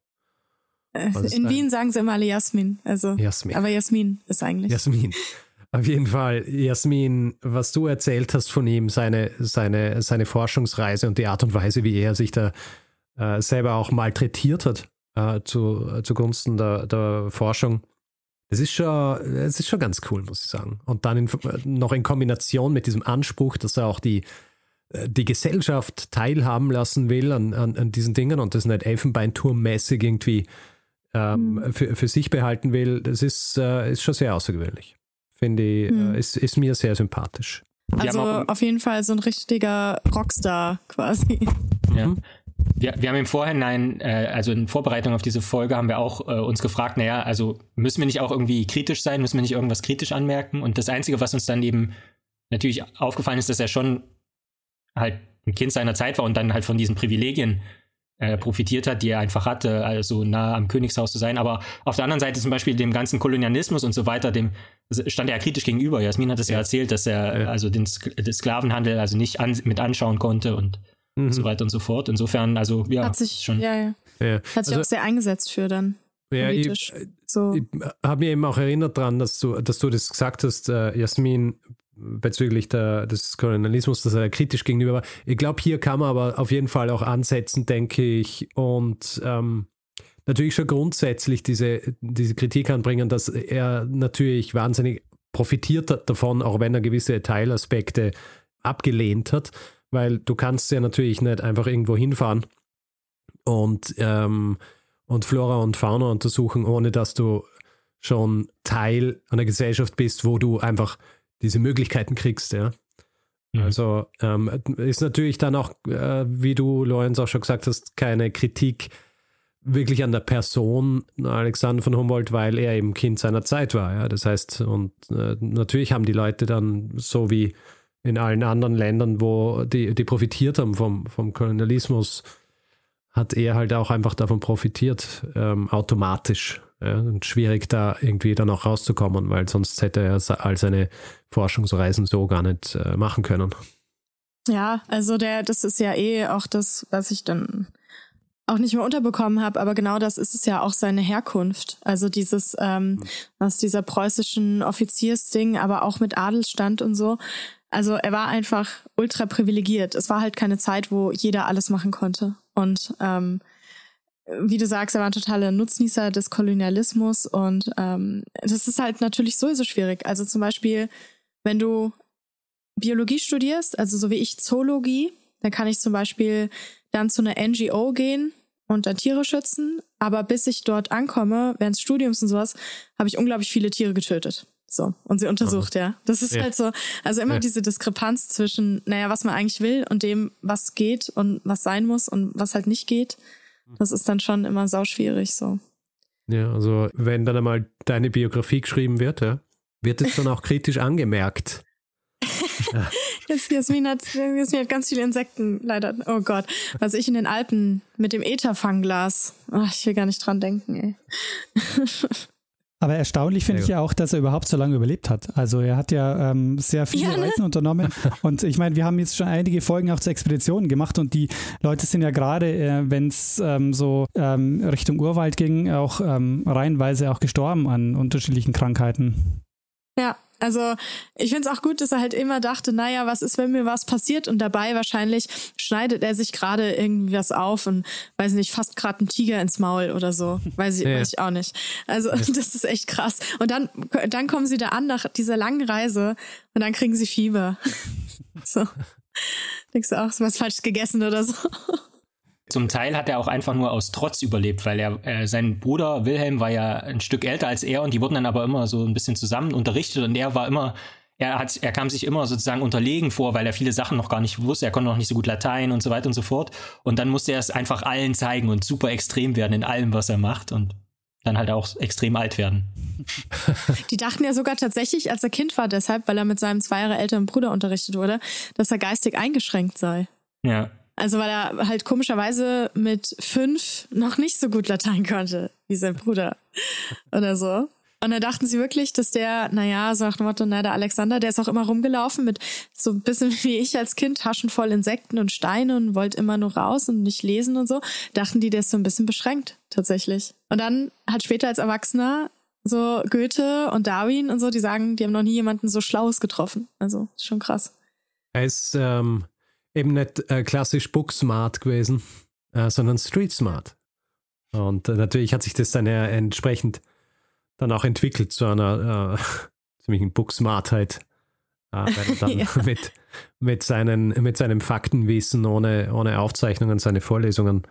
Äh, in dein? Wien sagen sie immer alle Jasmin. Also, Jasmin. Aber Jasmin ist eigentlich. Jasmin. Auf jeden Fall, Jasmin, was du erzählt hast von ihm, seine, seine, seine Forschungsreise und die Art und Weise, wie er sich da äh, selber auch malträtiert hat äh, zu, äh, zugunsten der, der Forschung. Das ist schon, das ist schon ganz cool, muss ich sagen. Und dann in, noch in Kombination mit diesem Anspruch, dass er auch die, äh, die Gesellschaft teilhaben lassen will an, an, an diesen Dingen und das nicht Elfenbeinturmmäßig irgendwie ähm, mhm. für, für sich behalten will, das ist, äh, ist schon sehr außergewöhnlich. Finde ich, äh, ist, ist mir sehr sympathisch. Also auf jeden Fall so ein richtiger Rockstar quasi. Ja. Mhm. Wir, wir haben im Vorhinein, äh, also in Vorbereitung auf diese Folge, haben wir auch äh, uns gefragt, naja, also müssen wir nicht auch irgendwie kritisch sein, müssen wir nicht irgendwas kritisch anmerken? Und das Einzige, was uns dann eben natürlich aufgefallen ist, dass er schon halt ein Kind seiner Zeit war und dann halt von diesen Privilegien äh, profitiert hat, die er einfach hatte, also nah am Königshaus zu sein. Aber auf der anderen Seite zum Beispiel dem ganzen Kolonialismus und so weiter, dem stand er ja kritisch gegenüber. Jasmin hat es ja. ja erzählt, dass er ja. also den, den Sklavenhandel also nicht an, mit anschauen konnte und mhm. so weiter und so fort. Insofern, also ja, hat sich schon. Ja, ja. ja. Hat sich also, auch sehr eingesetzt für dann. Ja, ich, so. ich habe mir eben auch erinnert daran, dass du, dass du das gesagt hast, äh, Jasmin, bezüglich der, des Kolonialismus, dass er kritisch gegenüber war. Ich glaube, hier kann man aber auf jeden Fall auch ansetzen, denke ich, und ähm, natürlich schon grundsätzlich diese, diese Kritik anbringen, dass er natürlich wahnsinnig profitiert hat davon, auch wenn er gewisse Teilaspekte abgelehnt hat weil du kannst ja natürlich nicht einfach irgendwo hinfahren und, ähm, und Flora und Fauna untersuchen, ohne dass du schon Teil einer Gesellschaft bist, wo du einfach diese Möglichkeiten kriegst, ja. Mhm. Also ähm, ist natürlich dann auch, äh, wie du, Lorenz, auch schon gesagt hast, keine Kritik wirklich an der Person Alexander von Humboldt, weil er eben Kind seiner Zeit war. Ja? Das heißt, und äh, natürlich haben die Leute dann so wie in allen anderen Ländern, wo die, die profitiert haben vom, vom Kolonialismus, hat er halt auch einfach davon profitiert, ähm, automatisch. Ja, und schwierig da irgendwie dann auch rauszukommen, weil sonst hätte er all seine Forschungsreisen so gar nicht äh, machen können. Ja, also der, das ist ja eh auch das, was ich dann auch nicht mehr unterbekommen habe, aber genau das ist es ja auch seine Herkunft. Also dieses ähm, aus dieser preußischen Offiziersding, aber auch mit Adelsstand und so. Also er war einfach ultra privilegiert. Es war halt keine Zeit, wo jeder alles machen konnte. Und ähm, wie du sagst, er war ein totaler Nutznießer des Kolonialismus und ähm, das ist halt natürlich sowieso schwierig. Also zum Beispiel, wenn du Biologie studierst, also so wie ich Zoologie, dann kann ich zum Beispiel dann zu einer NGO gehen und dann Tiere schützen. Aber bis ich dort ankomme, während des Studiums und sowas, habe ich unglaublich viele Tiere getötet. So, und sie untersucht, ja. Das ist ja. halt so, also immer ja. diese Diskrepanz zwischen, naja, was man eigentlich will und dem, was geht und was sein muss und was halt nicht geht. Das ist dann schon immer sauschwierig so. Ja, also wenn dann einmal deine Biografie geschrieben wird, ja, wird es dann auch kritisch angemerkt. ja. Jasmin, hat, Jasmin hat ganz viele Insekten, leider. Oh Gott. Was ich in den Alpen mit dem Etherfangglas. Oh, ich will gar nicht dran denken, ey. Aber erstaunlich finde ich ja auch, dass er überhaupt so lange überlebt hat. Also er hat ja ähm, sehr viele ja, ne? Reisen unternommen. Und ich meine, wir haben jetzt schon einige Folgen auch zu Expeditionen gemacht und die Leute sind ja gerade, äh, wenn es ähm, so ähm, Richtung Urwald ging, auch ähm, reihenweise auch gestorben an unterschiedlichen Krankheiten. Ja, also ich finde es auch gut, dass er halt immer dachte, naja, was ist, wenn mir was passiert? Und dabei wahrscheinlich schneidet er sich gerade irgendwie was auf und weiß nicht, fast gerade ein Tiger ins Maul oder so. Weiß ich, ja. weiß ich auch nicht. Also ja. das ist echt krass. Und dann, dann kommen sie da an nach dieser langen Reise und dann kriegen sie Fieber. so. Denkst du auch, was falsch gegessen oder so? Zum Teil hat er auch einfach nur aus Trotz überlebt, weil er äh, sein Bruder Wilhelm war ja ein Stück älter als er und die wurden dann aber immer so ein bisschen zusammen unterrichtet und er war immer er hat er kam sich immer sozusagen unterlegen vor, weil er viele Sachen noch gar nicht wusste, er konnte noch nicht so gut Latein und so weiter und so fort und dann musste er es einfach allen zeigen und super extrem werden in allem, was er macht und dann halt auch extrem alt werden. Die dachten ja sogar tatsächlich, als er Kind war, deshalb, weil er mit seinem zwei Jahre älteren Bruder unterrichtet wurde, dass er geistig eingeschränkt sei. Ja. Also weil er halt komischerweise mit fünf noch nicht so gut Latein konnte wie sein Bruder oder so. Und dann dachten sie wirklich, dass der, naja, so nach dem Motto, na, der Alexander, der ist auch immer rumgelaufen mit so ein bisschen wie ich als Kind, Taschen voll Insekten und Steine und wollte immer nur raus und nicht lesen und so. Dachten die, der ist so ein bisschen beschränkt, tatsächlich. Und dann hat später als Erwachsener so Goethe und Darwin und so, die sagen, die haben noch nie jemanden so Schlaues getroffen. Also, schon krass. Er ist ähm, eben nicht äh, klassisch Booksmart gewesen, äh, sondern Street Smart. Und äh, natürlich hat sich das dann ja entsprechend dann auch entwickelt zu einer äh, ziemlichen Booksmartheit, äh, weil er dann ja. mit, mit, seinen, mit seinem Faktenwissen ohne, ohne Aufzeichnungen seine Vorlesungen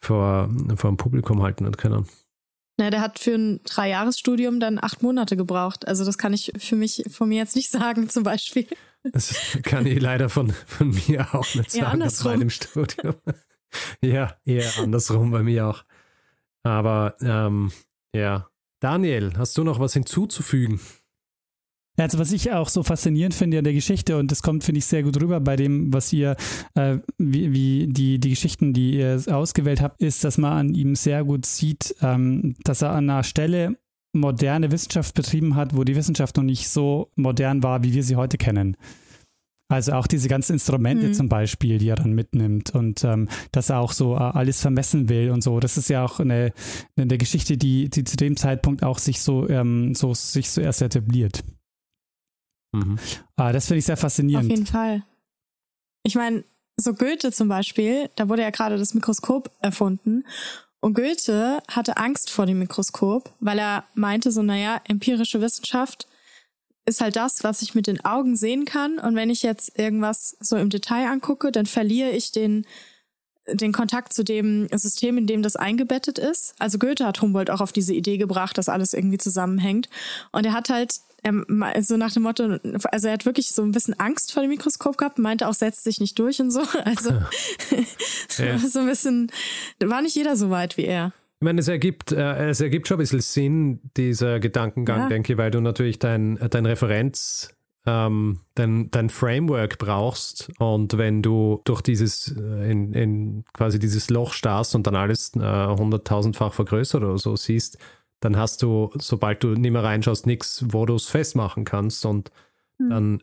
vor, vor dem Publikum halten hat können. Na, der hat für ein Dreijahresstudium dann acht Monate gebraucht. Also das kann ich für mich von mir jetzt nicht sagen, zum Beispiel. Das kann ich leider von, von mir auch nicht sagen aus meinem Studium. ja, eher andersrum bei mir auch. Aber ähm, ja. Daniel, hast du noch was hinzuzufügen? Also was ich auch so faszinierend finde an der Geschichte und das kommt, finde ich, sehr gut rüber bei dem, was ihr, äh, wie, wie, die, die Geschichten, die ihr ausgewählt habt, ist, dass man an ihm sehr gut sieht, ähm, dass er an einer Stelle moderne Wissenschaft betrieben hat, wo die Wissenschaft noch nicht so modern war, wie wir sie heute kennen. Also auch diese ganzen Instrumente mhm. zum Beispiel, die er dann mitnimmt und ähm, dass er auch so äh, alles vermessen will und so. Das ist ja auch eine, eine Geschichte, die, die zu dem Zeitpunkt auch sich so, ähm, so sich so erst etabliert. Mhm. Ah, das finde ich sehr faszinierend. Auf jeden Fall. Ich meine, so Goethe zum Beispiel, da wurde ja gerade das Mikroskop erfunden. Und Goethe hatte Angst vor dem Mikroskop, weil er meinte so, naja, empirische Wissenschaft ist halt das, was ich mit den Augen sehen kann. Und wenn ich jetzt irgendwas so im Detail angucke, dann verliere ich den, den Kontakt zu dem System, in dem das eingebettet ist. Also Goethe hat Humboldt auch auf diese Idee gebracht, dass alles irgendwie zusammenhängt. Und er hat halt er, so nach dem Motto, also er hat wirklich so ein bisschen Angst vor dem Mikroskop gehabt, meinte auch, setzt sich nicht durch und so. Also ja. so ein bisschen, war nicht jeder so weit wie er. Ich meine, es ergibt, äh, es ergibt schon ein bisschen Sinn, dieser Gedankengang, ja. denke ich, weil du natürlich dein, dein Referenz, ähm, dein, dein Framework brauchst und wenn du durch dieses, äh, in, in quasi dieses Loch starrst und dann alles äh, hunderttausendfach vergrößert oder so siehst, dann hast du, sobald du nicht mehr reinschaust, nichts, wo du es festmachen kannst. Und mhm. dann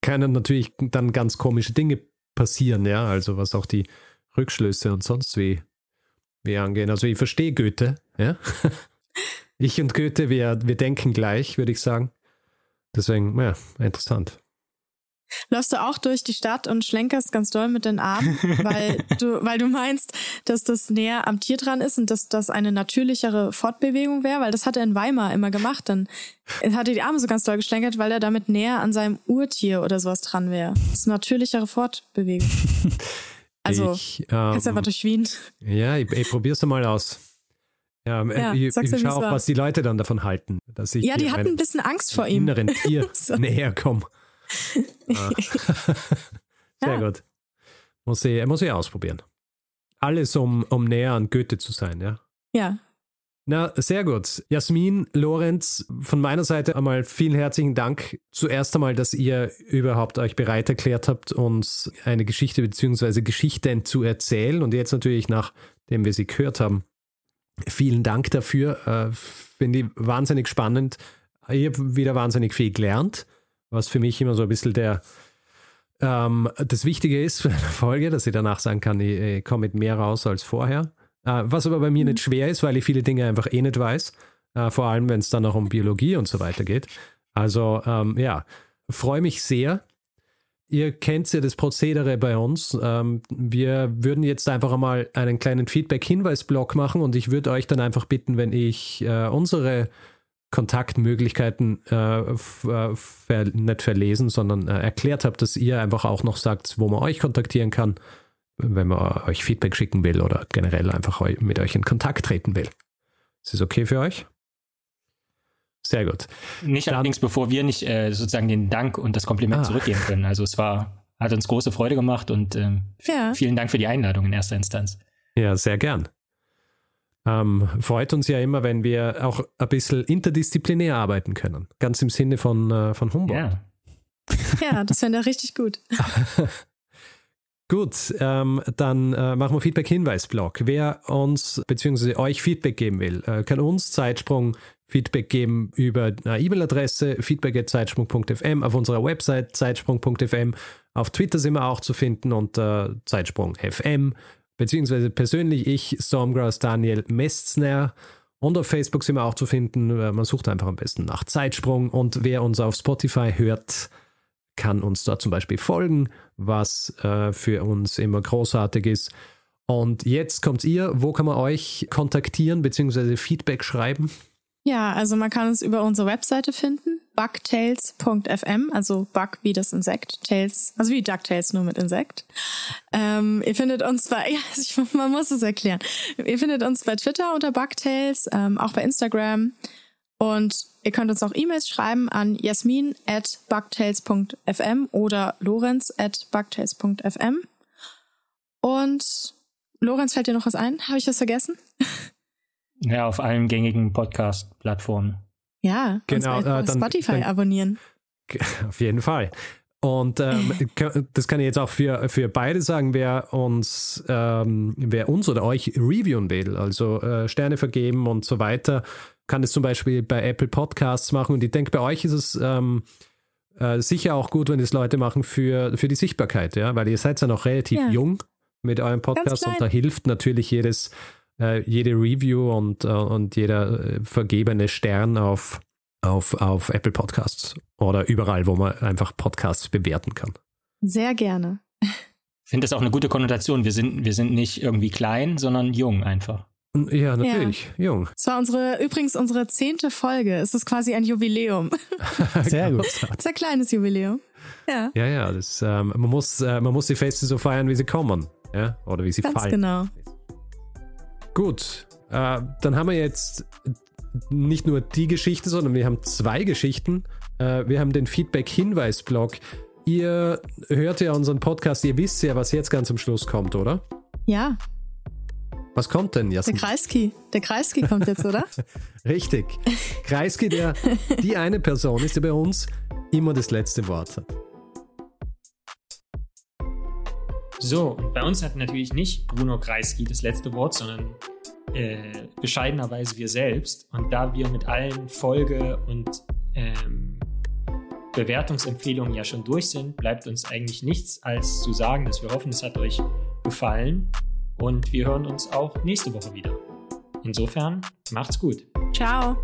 können natürlich dann ganz komische Dinge passieren, ja, also was auch die Rückschlüsse und sonst wie, wie angehen. Also ich verstehe Goethe, ja. ich und Goethe, wir, wir denken gleich, würde ich sagen. Deswegen, ja, interessant. Läufst du auch durch die Stadt und schlenkerst ganz doll mit den Armen, weil du, weil du meinst, dass das näher am Tier dran ist und dass das eine natürlichere Fortbewegung wäre, weil das hat er in Weimar immer gemacht. Dann hat er die Arme so ganz doll geschlenkert, weil er damit näher an seinem Urtier oder sowas dran wäre. Das ist eine natürlichere Fortbewegung. Also, ich, ähm, jetzt einfach durch Wien. Ja, ich, ich probier's mal aus. Ja, ja ich, ich schaue auch, was die Leute dann davon halten. Dass ich ja, die hatten ein bisschen Angst vor ihm. inneren Tier so. näher komme. Ah. Sehr ja. gut. Muss ich, muss ich ausprobieren. Alles, um, um näher an Goethe zu sein, ja? Ja. Na, sehr gut. Jasmin, Lorenz, von meiner Seite einmal vielen herzlichen Dank. Zuerst einmal, dass ihr überhaupt euch bereit erklärt habt, uns eine Geschichte bzw. Geschichten zu erzählen. Und jetzt natürlich, nachdem wir sie gehört haben, vielen Dank dafür. Äh, Finde ich wahnsinnig spannend. Ich habe wieder wahnsinnig viel gelernt was für mich immer so ein bisschen der, ähm, das Wichtige ist für eine Folge, dass ich danach sagen kann, ich, ich komme mit mehr raus als vorher. Äh, was aber bei mir mhm. nicht schwer ist, weil ich viele Dinge einfach eh nicht weiß. Äh, vor allem, wenn es dann auch um Biologie und so weiter geht. Also ähm, ja, freue mich sehr. Ihr kennt ja das Prozedere bei uns. Ähm, wir würden jetzt einfach einmal einen kleinen Feedback-Hinweis-Block machen und ich würde euch dann einfach bitten, wenn ich äh, unsere Kontaktmöglichkeiten äh, äh, ver nicht verlesen, sondern äh, erklärt habe, dass ihr einfach auch noch sagt, wo man euch kontaktieren kann, wenn man euch Feedback schicken will oder generell einfach mit euch in Kontakt treten will. Ist das okay für euch? Sehr gut. Nicht Dann, allerdings, bevor wir nicht äh, sozusagen den Dank und das Kompliment ah. zurückgeben können. Also es war, hat uns große Freude gemacht und ähm, ja. vielen Dank für die Einladung in erster Instanz. Ja, sehr gern. Ähm, freut uns ja immer, wenn wir auch ein bisschen interdisziplinär arbeiten können. Ganz im Sinne von, äh, von Humboldt. Ja, ja das fände er richtig gut. Gut, ähm, dann äh, machen wir Feedback-Hinweis-Blog. Wer uns bzw. euch Feedback geben will, äh, kann uns Zeitsprung Feedback geben über eine E-Mail-Adresse feedback.zeitsprung.fm, auf unserer Website zeitsprung.fm. Auf Twitter sind wir auch zu finden unter Zeitsprung.fm, beziehungsweise persönlich ich, Stormgrass Daniel Mestner. Und auf Facebook sind wir auch zu finden. Äh, man sucht einfach am besten nach Zeitsprung. Und wer uns auf Spotify hört, kann uns dort zum Beispiel folgen, was äh, für uns immer großartig ist. Und jetzt kommt ihr. Wo kann man euch kontaktieren bzw. Feedback schreiben? Ja, also man kann uns über unsere Webseite finden, bugtails.fm, also Bug wie das Insekt, Tails, also wie DuckTales nur mit Insekt. Ähm, ihr findet uns bei, ja, ich, man muss es erklären. Ihr findet uns bei Twitter unter Bugtails, ähm, auch bei Instagram und ihr könnt uns auch E-Mails schreiben an jasmin at bugtails.fm oder lorenz at bugtails.fm. Und Lorenz, fällt dir noch was ein? Habe ich das vergessen? Ja, auf allen gängigen Podcast-Plattformen. Ja, genau. Äh, Spotify dann, abonnieren. Auf jeden Fall. Und ähm, das kann ich jetzt auch für, für beide sagen, wer uns, ähm, wer uns oder euch reviewen will, also äh, Sterne vergeben und so weiter, kann es zum Beispiel bei Apple Podcasts machen. Und ich denke, bei euch ist es ähm, äh, sicher auch gut, wenn es Leute machen für, für die Sichtbarkeit, ja, weil ihr seid ja noch relativ ja. jung mit eurem Podcast und da hilft natürlich jedes äh, jede Review und, äh, und jeder äh, vergebene Stern auf, auf, auf Apple Podcasts oder überall, wo man einfach Podcasts bewerten kann. Sehr gerne. Ich finde das auch eine gute Konnotation. Wir sind, wir sind nicht irgendwie klein, sondern jung einfach. Ja, natürlich, ja. jung. Es war unsere, übrigens unsere zehnte Folge. Es ist quasi ein Jubiläum. Sehr gut. Es ist ein kleines Jubiläum. Ja. Ja, ja, das, ähm, man, muss, äh, man muss die Feste so feiern, wie sie kommen. Ja? Oder wie sie Ganz fallen. genau. Gut, äh, dann haben wir jetzt nicht nur die Geschichte, sondern wir haben zwei Geschichten. Äh, wir haben den Feedback-Hinweis-Blog. Ihr hört ja unseren Podcast, ihr wisst ja, was jetzt ganz am Schluss kommt, oder? Ja. Was kommt denn, Jasmin? Der Kreisky. Der Kreisky kommt jetzt, oder? Richtig. Kreisky, der die eine Person ist, die bei uns immer das letzte Wort hat. So, und bei uns hat natürlich nicht Bruno Kreisky das letzte Wort, sondern äh, bescheidenerweise wir selbst. Und da wir mit allen Folge- und ähm, Bewertungsempfehlungen ja schon durch sind, bleibt uns eigentlich nichts als zu sagen, dass wir hoffen, es hat euch gefallen. Und wir hören uns auch nächste Woche wieder. Insofern, macht's gut. Ciao.